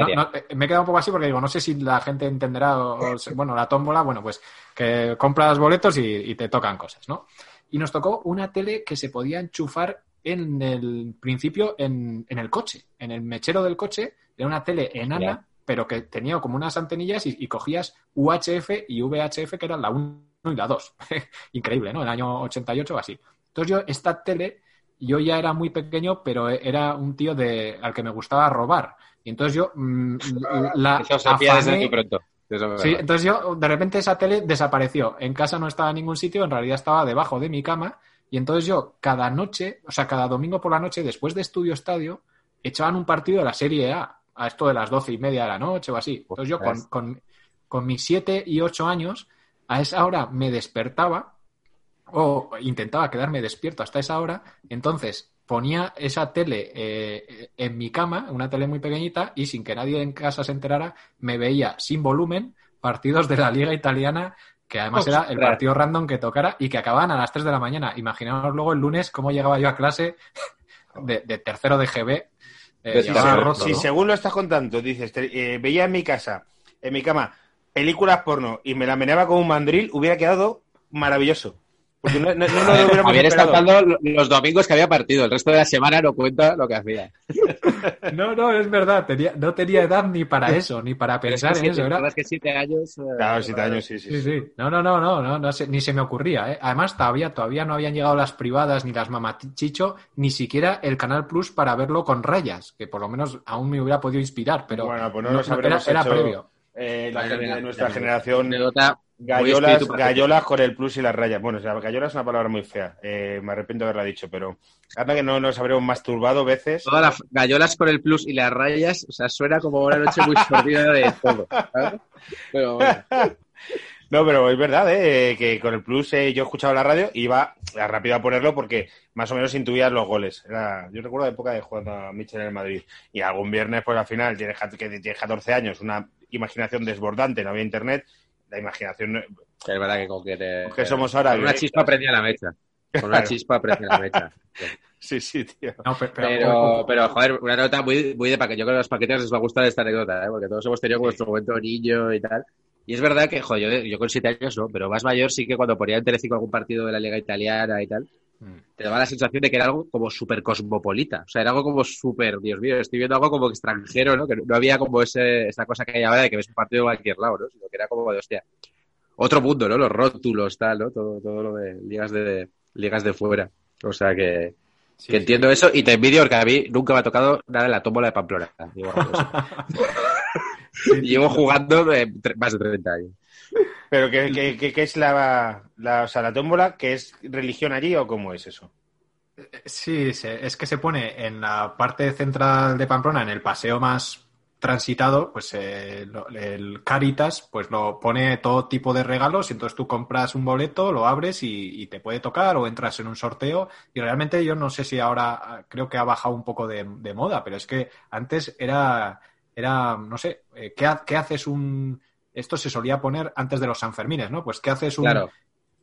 Eh, me he quedado un poco así porque digo, no sé si la gente entenderá. bueno, la tómbola, bueno, pues que compras boletos y, te tocan cosas, ¿no? Y nos tocó una tele que se podía enchufar en el principio en, en el coche, en el mechero del coche. Era una tele enana pero que tenía como unas antenillas y, cogías UHF y VHF, que eran la 1 y la 2. Increíble, ¿no? El año 88 o así. Entonces yo, esta tele, yo ya era muy pequeño, pero era un tío de, al que me gustaba robar. Y entonces yo mm, la Eso desde pronto. sí, entonces yo, de repente esa tele desapareció. En casa no estaba en ningún sitio, en realidad estaba debajo de mi cama. Y entonces yo, cada noche, o sea, cada domingo por la noche, después de estudio estadio, echaban un partido de la Serie A a esto de las doce y media de la noche o así. Entonces yo con, con, mis siete y ocho años, a esa hora me despertaba o intentaba quedarme despierto hasta esa hora, entonces ponía esa tele eh, en mi cama, una tele muy pequeñita, y sin que nadie en casa se enterara, me veía sin volumen partidos de la liga italiana, que además era el partido random que tocara y que acababan a las 3 de la mañana. Imaginaos luego el lunes cómo llegaba yo a clase de, de tercero de GB eh, si, según lo estás contando, dices, eh, veía en mi casa, en mi cama, películas porno y me la meneaba con un mandril, hubiera quedado maravilloso. Porque no, no, no lo hubiéramos Javier está esperado. contando los domingos que había partido, el resto de la semana no cuenta lo que hacía. No, no, es verdad. tenía- no tenía edad ni para eso, ni para es pensar que en eso. siete- verdad que siete años. eh, Claro, siete años, sí, sí. Sí, sí. No, no, no, no, no, no se- ni se me ocurría, ¿eh? Además, todavía, todavía no habían llegado las privadas ni las mamachicho, ni siquiera el Canal Plus para verlo con rayas, que por lo menos aún me hubiera podido inspirar, pero Bueno, pues no nos era, era hecho- previo. Eh, la gente de nuestra generación, gallolas, gallolas con el plus y las rayas. Bueno, o sea, gallola es una palabra muy fea. Eh, me arrepiento de haberla dicho, pero anda que no nos habremos masturbado veces. Todas las gallolas con el plus y las rayas, o sea, suena como una noche muy sordida de todo. ¿sabes? Pero bueno, No, pero es verdad, ¿eh? que con el plus eh, yo escuchaba la radio y iba rápido a ponerlo porque más o menos intuías los goles. Era, yo recuerdo la época de jugando a Michel en el Madrid. Y algún viernes, pues al final, tienes, que tienes 14 años, una imaginación desbordante, no había internet. La imaginación, no- es verdad que con que te... que somos ahora. Con una chispa prendía la mecha. Con una chispa prendía la mecha. Sí, sí, tío. No, pe- pero, Pero, pero, joder, una nota muy, muy de paquete. Yo creo que a los paquetes les va a gustar esta anécdota, ¿eh? porque todos hemos tenido nuestro momento niño y tal. Y es verdad que, joder, yo, yo con siete años no, pero más mayor sí que cuando ponía en Telecinco algún partido de la Liga Italiana y tal. Te daba la sensación de que era algo como súper cosmopolita. O sea, era algo como súper, Dios mío, estoy viendo algo como extranjero, ¿no? Que no había como ese, esa cosa que hay ahora de que ves un partido de cualquier lado, ¿no? Sino que era como de, hostia, otro mundo, ¿no? Los rótulos, tal, ¿no? Todo, todo lo de ligas de, ligas de fuera. O sea que, Sí, que sí. entiendo eso y te envidio porque a mí nunca me ha tocado nada en la tómbola de Pamplona. Digo, llevo jugando tre- más de 30 años. Pero ¿qué, qué, qué- qué es la, la, o sea, la tómbola? ¿Que es religión allí o cómo es eso? Sí, es que se pone en la parte central de Pamplona, en el paseo más transitado, pues eh, el Caritas pues lo pone todo tipo de regalos y entonces tú compras un boleto, lo abres y, y te puede tocar o entras en un sorteo y realmente yo no sé si ahora ah, creo que ha bajado un poco de, de moda, pero es que antes era, era no sé, eh, ¿qué, ha- qué haces un... Esto se solía poner antes de los Sanfermines, ¿no? Pues ¿qué haces un, Claro.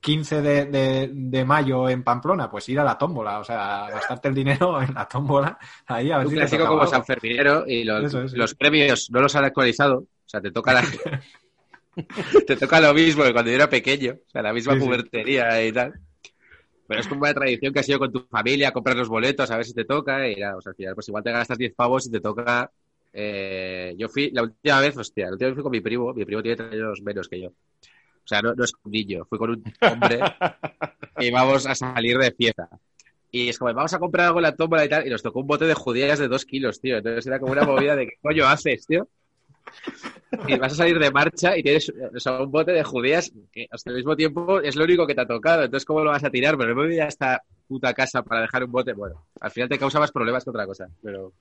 15 de, de- de mayo en Pamplona, pues ir a la tómbola, o sea, gastarte el dinero en la tómbola, ahí a ver Un si clásico como algo. San Ferminero y los, Eso es, sí. los premios no los han actualizado. O sea, te toca la... te toca lo mismo que cuando yo era pequeño. O sea, la misma Sí, sí. pubertería y tal. Pero es como una tradición que has ido con tu familia, comprar los boletos, a ver si te toca. Y nada, o sea, al final, pues igual te gastas 10 pavos y te toca. Eh, yo fui la última vez, hostia, la última vez fui con mi primo. Mi primo tiene tres años menos que yo. O sea, no, no es un niño, fui con un hombre y vamos a salir de fiesta. Y es como, vamos a comprar algo en la tómbola y tal, y nos tocó un bote de judías de dos kilos, tío. Entonces era como una movida de qué coño haces, tío. Y vas a salir de marcha y tienes o sea, un bote de judías que hasta el mismo tiempo es lo único que te ha tocado. Entonces, ¿cómo lo vas a tirar? Pero no me voy a esta puta casa para dejar un bote. Bueno, al final te causa más problemas que otra cosa, pero,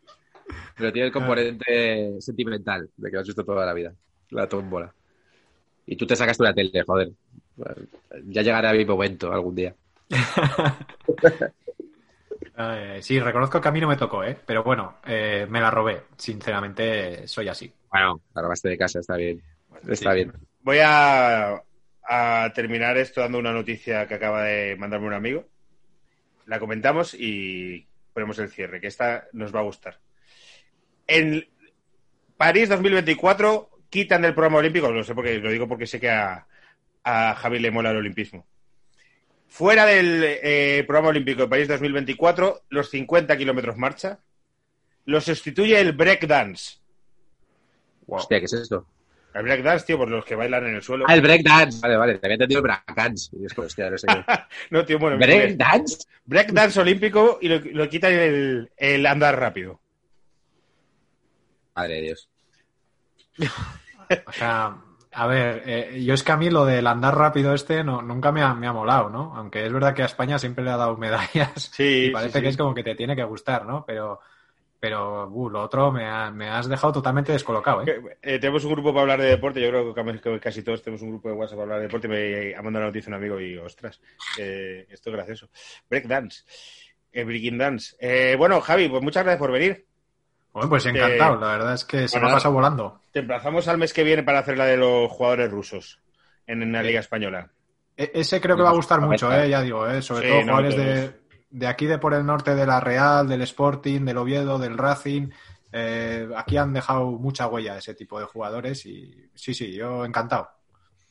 pero tiene el componente sentimental de que lo has visto toda la vida, la tómbola. Y tú te sacas una tele, joder. Ya llegará mi momento algún día. Eh, sí, reconozco que a mí no me tocó, ¿eh? Pero bueno, eh, me la robé. Sinceramente, soy así. Bueno, la robaste de casa, está bien. Está Sí. bien. Voy a, a terminar esto dando una noticia que acaba de mandarme un amigo. La comentamos y ponemos el cierre, que esta nos va a gustar. En París 2024 quitan del programa olímpico, lo sé porque lo digo porque sé que a, a Javi le mola el olimpismo. Fuera del eh, programa olímpico de París 2024, los 50 kilómetros marcha, lo sustituye el breakdance. Hostia, ¿qué es esto? El breakdance, tío, por los que bailan en el suelo. Ah, el breakdance. Vale, vale, te había entendido el breakdance. Hostia, no sé qué. No, tío, bueno. ¿Breakdance? breakdance olímpico y lo, lo quitan el, el andar rápido. Madre de Dios. O sea, a ver, eh, yo es que a mí lo del andar rápido este no, nunca me ha, me ha molado, ¿no? Aunque es verdad que a España siempre le ha dado medallas Sí, y parece sí, sí. que es como que te tiene que gustar, ¿no? Pero, pero uh, lo otro me, ha- me has dejado totalmente descolocado, ¿eh? Eh, tenemos un grupo para hablar de deporte. Yo creo que casi todos tenemos un grupo de WhatsApp para hablar de deporte. Me ha mandado la noticia un amigo y, ostras, eh, esto es gracioso. Breakdance. Eh, breaking dance. Eh, bueno, Javi, pues muchas gracias por venir. Bueno, pues encantado, la verdad es que se me ha pasado volando. Te emplazamos al mes que viene para hacer la de los jugadores rusos en, en la Liga Española. E- ese creo que va a gustar mucho. ¿eh? Ya digo, ¿eh? Sobre Sí, todo jugadores de, de aquí de por el norte de la Real, del Sporting, del Oviedo, del Racing. Eh, aquí han dejado mucha huella ese tipo de jugadores y sí, sí, yo encantado.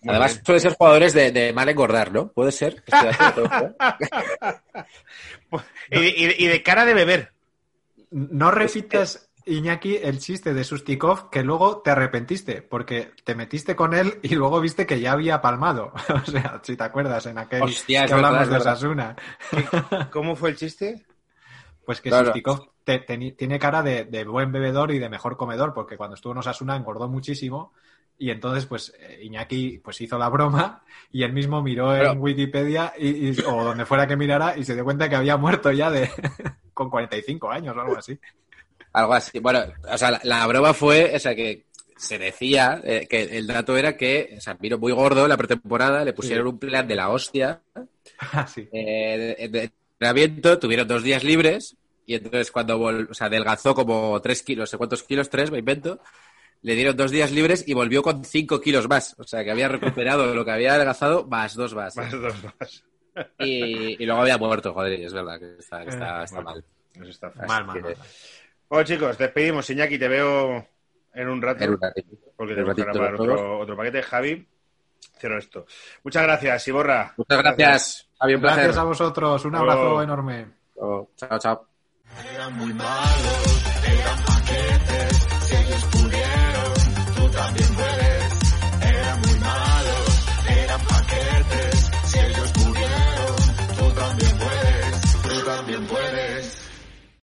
Además, suelen ser jugadores de, de, mal engordar, ¿no? Puede ser. y, de, y, de, cara de beber. No repitas, Iñaki, el chiste de Sustikov que luego te arrepentiste, porque te metiste con él y luego viste que ya había palmado. o sea, si te acuerdas, en aquel Hostia, que hablamos de Sasuna. ¿Cómo fue el chiste? Pues que claro. Sustikov te, te, tiene cara de, de, buen bebedor y de mejor comedor, porque cuando estuvo en Osasuna engordó muchísimo. Y entonces, pues, Iñaki pues hizo la broma y él mismo miró Pero... en Wikipedia y, y, o donde fuera que mirara y se dio cuenta que había muerto ya de con 45 años o algo así. Algo así. Bueno, o sea, la, la broma fue, o sea, que se decía eh, que el dato era que, o sea, vino muy gordo la pretemporada, le pusieron sí. un plan de la hostia. Ah, sí. eh, de, de entrenamiento, tuvieron dos días libres y entonces cuando vol o sea, adelgazó como tres kilos, no sé cuántos kilos, tres, me invento, le dieron dos días libres y volvió con cinco kilos más. O sea, que había recuperado lo que había adelgazado más dos más. Más dos más. Y, y, luego había muerto, joder, es verdad que está, que está, Eh, está bueno, mal. Está Mal, mal, mal. Bueno, chicos, despedimos. Iñaki, te veo en un rato. En un ratito. Porque tenemos que grabar otro, otro, paquete. Javi, cierro esto. Muchas gracias, Iborra. Muchas gracias. Javi, un placer. Gracias a vosotros. Un abrazo Hello. enorme. Hello. Chao, chao. Eran muy malos, eran paquetes,